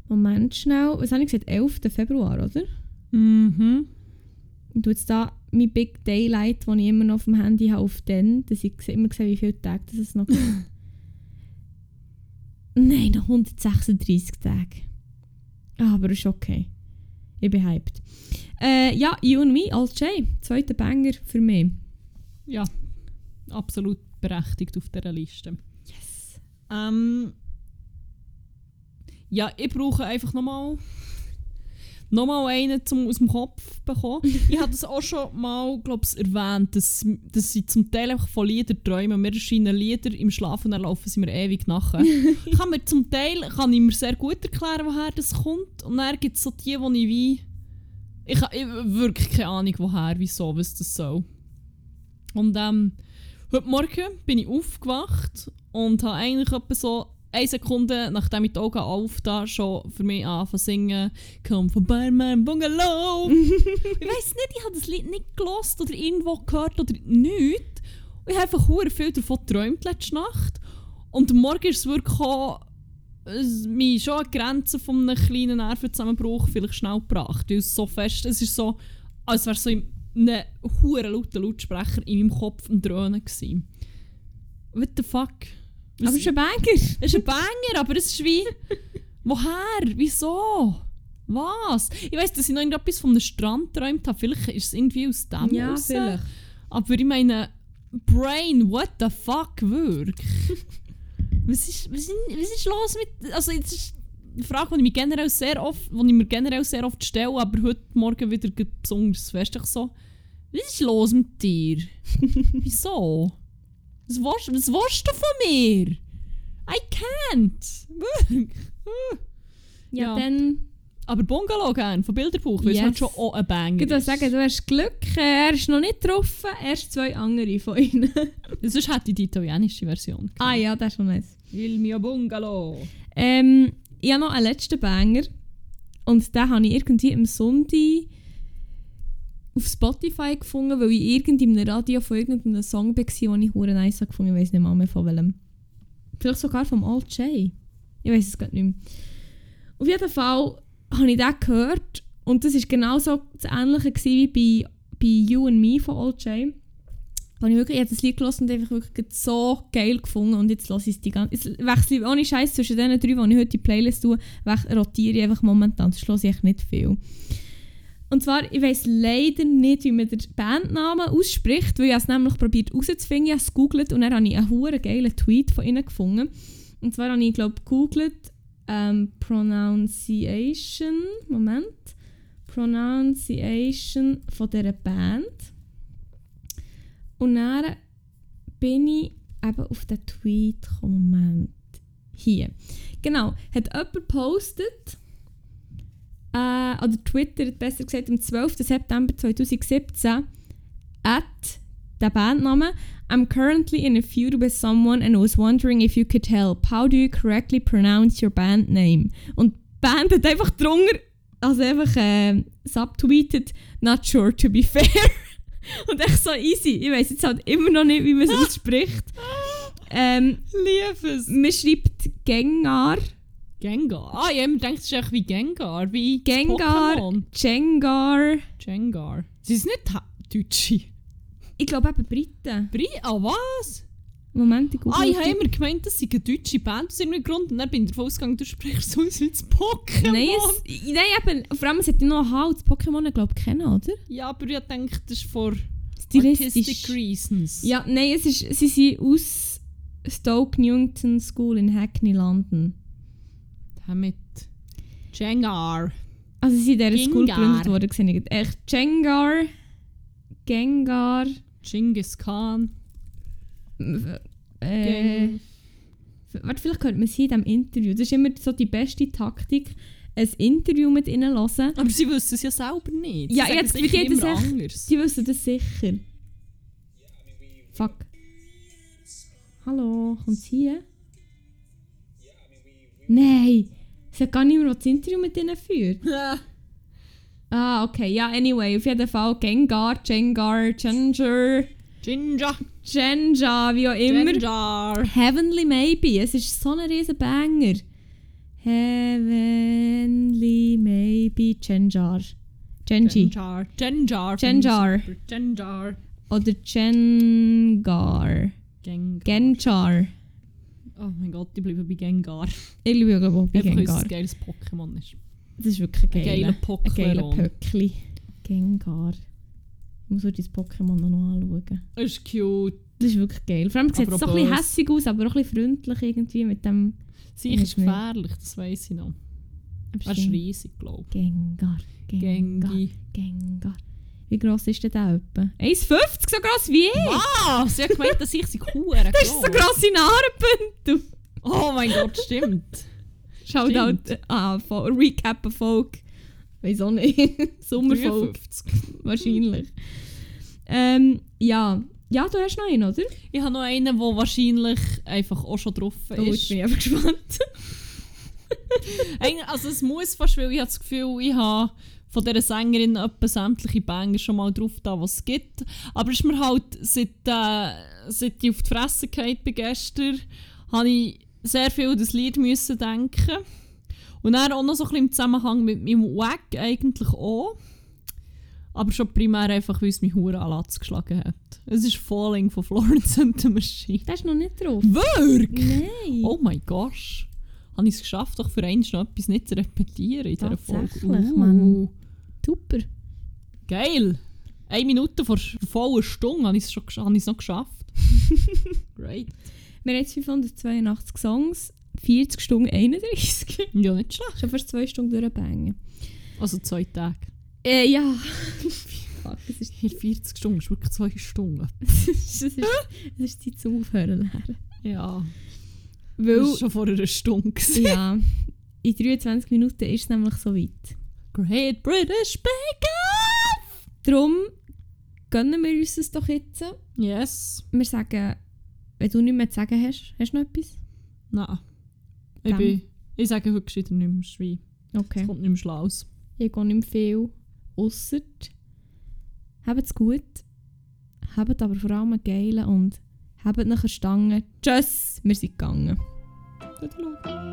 Moment schnell. Was habe ich gesagt? 11. Februar, oder? Mhm. Und tu jetzt da mein Big Daylight, das ich immer noch auf dem Handy habe, auf den, dass ich immer sehe, wie viele Tage das es noch gibt. Nein, noch 136 Tage. Ah, aber ist okay. Ich bin hyped. Äh, ja, You and Me, Alt J. Zweiter Banger für mich. Ja, absolut berechtigt auf dieser Liste. Yes. Ähm, ja, ich brauche einfach nochmal nochmal einen zum aus dem Kopf bekommen. ich habe das auch schon mal glaub's, erwähnt, dass, dass ich zum Teil einfach von Liedern träume. Mir erscheinen Lieder im Schlaf und dann laufen sie mir ewig nachher. ich kann mir zum Teil kann ich mir sehr gut erklären, woher das kommt. Und dann gibt es so die, wo ich wie... Ich habe ich hab wirklich keine Ahnung, woher, wieso, was das soll. Und ähm, heute Morgen bin ich aufgewacht und habe eigentlich etwa so eine Sekunde, nachdem ich die Augen auf da schon für mich angefangen zu singen «Komm vorbei, mein Bungalow!» Ich weiß nicht, ich habe das Lied nicht gelost oder irgendwo gehört oder nichts. Und ich habe einfach hure viel davon geträumt letzte Nacht. Und morgen ist es wirklich auch, es mich schon an die Grenze von einem kleinen Nervenzusammenbruch vielleicht schnell gebracht. Weil es so fest, es ist so, als wäre es so in einem hure lauten Lautsprecher in meinem Kopf am Dröhnen gewesen. What the fuck? Aber es ist ein Banger. Es ist ein Banger, aber es ist wie. Woher? Wieso? Was? Ich weiss, dass ich noch etwas von einem Strand geträumt habe. Vielleicht ist es irgendwie aus dem Ja, raus. vielleicht. Aber ich meine, Brain, what the fuck, wirklich? was, ist, was, ist, was ist los mit. Also, jetzt ist eine Frage, die ich, mir generell sehr oft, die ich mir generell sehr oft stelle, aber heute Morgen wieder besonders fest. Ich so, was ist los mit dir? Wieso? Was willst, was willst du von mir? I can't. Ja, Ja. dann... Aber Bungalow gern, von Bilderbuch, weil es Yes. halt schon auch ein Banger Ich würde sagen, du hast Glück, äh, er ist noch nicht getroffen, erst zwei andere von ihnen. Sonst hätte ich die italienische Version. ah ja, das ist schon nice. Il mio Bungalow. Ähm, ich habe noch einen letzten Banger. Und den habe ich irgendwie am Sonntag auf Spotify gefunden, weil ich irgendwie in einem Radio von irgendeinem Song war, den ich hure nice habe gefunden Ich weiß nicht mal mehr von welchem. Vielleicht sogar vom Old J. Ich weiß es gerade nicht mehr. Auf jeden Fall habe ich den gehört und das war genauso das Ähnliche wie bei, bei You and Me von Old J. Und ich wirklich, ich habe das Lied gehört und einfach wirklich so geil gefunden und jetzt lasse ich es die ganze Jetzt wechsle ohne Scheiß zwischen den drei, die ich heute die Playlist tue, rotiere ich einfach momentan, das höre ich echt nicht viel. Und zwar, ich weiss leider nicht, wie man den Bandnamen ausspricht, weil ich es nämlich probiert herauszufinden, ich habe es gegoogelt und dann habe ich einen hure geilen Tweet von ihnen gefunden. Und zwar habe ich, glaube ich, gegoogelt ähm, Pronunciation, Moment, Pronunciation von dieser Band. Und dann bin ich eben auf den Tweet gekommen. Moment. Hier. Genau. Hat jemand gepostet, äh, oder Twitter besser gesagt, am 12. September 2017, at der Bandname I'm currently in a feud with someone and was wondering if you could help. How do you correctly pronounce your band name? Und die Band hat einfach drunter, also einfach äh, subtweetet, not sure to be fair. Und echt so easy. Ich weiß jetzt halt immer noch nicht, wie man es ausspricht. Ähm, Liebes. man schreibt Gengar, Gengar. Ah, ja, man denkt, es ist echt wie Gengar. Wie das Gengar, Pokémon. Gengar. Gengar. Sie sind nicht Ha- Deutsche. Ich glaube eben Briten. Bri ah, was? Moment, ich google Ah, ich habe immer gemeint, das sei eine deutsche Band aus irgendeinem Grund. Und dann bin ich davon ausgegangen, du sprichst so aus wie das Pokémon. Nein, es, nein eben, vor allem, es hat ja noch einen Halt. Pokémon, glaube ich, kennen, oder? Ja, aber ich denke, das ist Stilistisch. artistic reasons. Ja, nein, es ist, sie sind aus Stoke Newington School in Hackney, London. Damit. Gengar. Also sie sind in dieser School gegründet worden. sehe ich gerade. Echt, Gengar, Gengar, Genghis Khan. äh, warte, vielleicht könnte man sie in diesem Interview, das ist immer so die beste Taktik, ein Interview mit ihnen hören. Aber sie wissen es ja selber nicht. Ja, sie jetzt sagen wird sicher jedes immer echt- anders. Sie wissen das sicher. Fuck. Hallo, kommt sie hier? Nein, sie hat gar nicht mehr, was das Interview mit ihnen führt. Ah, okay. Ja, anyway, auf jeden Fall Gengar, Gengar, Ginger, Ginger. Genja, wie auch immer. Ginger. Heavenly Maybe, es ist so ein riesen Banger. Heavenly Maybe, Genjar. Genji. Genjar. Genjar. Genjar. Genjar. Oder Gengar. Gengar. Genjar. Oh mein Gott, ich bleibe bei Gengar. Ich liebe auch bei Einfach, Gengar. ein geiles Pokémon ist. Das ist wirklich ein geiler. geiler Ein geiler Pokémon. Pöckli. Gengar. Ich muss heute das Pokémon noch anschauen. Das ist cute. Das ist wirklich geil. Vor allem sieht es so ein bisschen hässig aus, aber auch ein bisschen freundlich irgendwie mit dem... Sie ist nicht. gefährlich, das weiß ich noch. Er ist riesig, glaube Gengar. ich. Gengar. Gengi. Gengar. Wie gross ist denn der etwa? 1,50? So gross wie ich! Ah, sie hat gemeint, dass ich sie Huren Das ist so gross wie Nahrenbündel! Oh mein Gott, stimmt. Schaut halt ah, von Recap Folge. Weiß auch nicht. Sommerfolge 53. wahrscheinlich. Ähm, ja. Ja, du hast noch einen, oder? Ich habe noch einen, der wahrscheinlich einfach auch schon drauf Oh, ist. bin ich einfach gespannt. Also es muss fast, weil ich habe das Gefühl, ich habe von dieser Sängerin etwa sämtliche Banger schon mal drauf da, was es gibt. Aber ist mir halt, seit, äh, seit ich auf die Fresse gefallen bin gestern, habe ich sehr viel an das Lied müssen denken. Und dann auch noch so ein bisschen im Zusammenhang mit meinem Wack eigentlich auch. Aber schon primär einfach, weil es mich hure an Latz geschlagen hat. Es ist Falling von Florence and the Machine. Der ist noch nicht drauf. Wirklich? Nein. Oh mein Gott. Habe ich es geschafft, doch für einmal noch etwas nicht zu repetieren in dieser Folge? Tatsächlich, Mann. Super. Geil! Eine Minute vor der vollen Stunde habe ich es es noch geschafft. Great. Wir haben jetzt 582 Songs, 40 Stunden 31. Ja, nicht schlecht. Schon fast zwei Stunden durchbängen. Also zwei Tage. Äh, ja. Fuck, es ist, Hier 40 Stunden ist wirklich zwei Stunden. es ist, ist, ist Zeit zum Aufhören. Lernen. Ja. Das Weil, war schon vor einer Stunde. ja, in 23 Minuten ist es nämlich so weit. Great British Bake Off! Darum gönnen wir uns das doch jetzt. Yes. Wir sagen, wenn du nichts mehr zu sagen hast, hast du noch etwas? Nein. Ich, bin, ich sage heute gescheiter nicht mehr Schwein. Okay. Es kommt nicht mehr Schlaus. Ich gehe nicht mehr viel. Ausser, habt es gut, habt aber vor allem geilen und habt nachher Stangen. Tschüss, wir sind gegangen. Tschüss.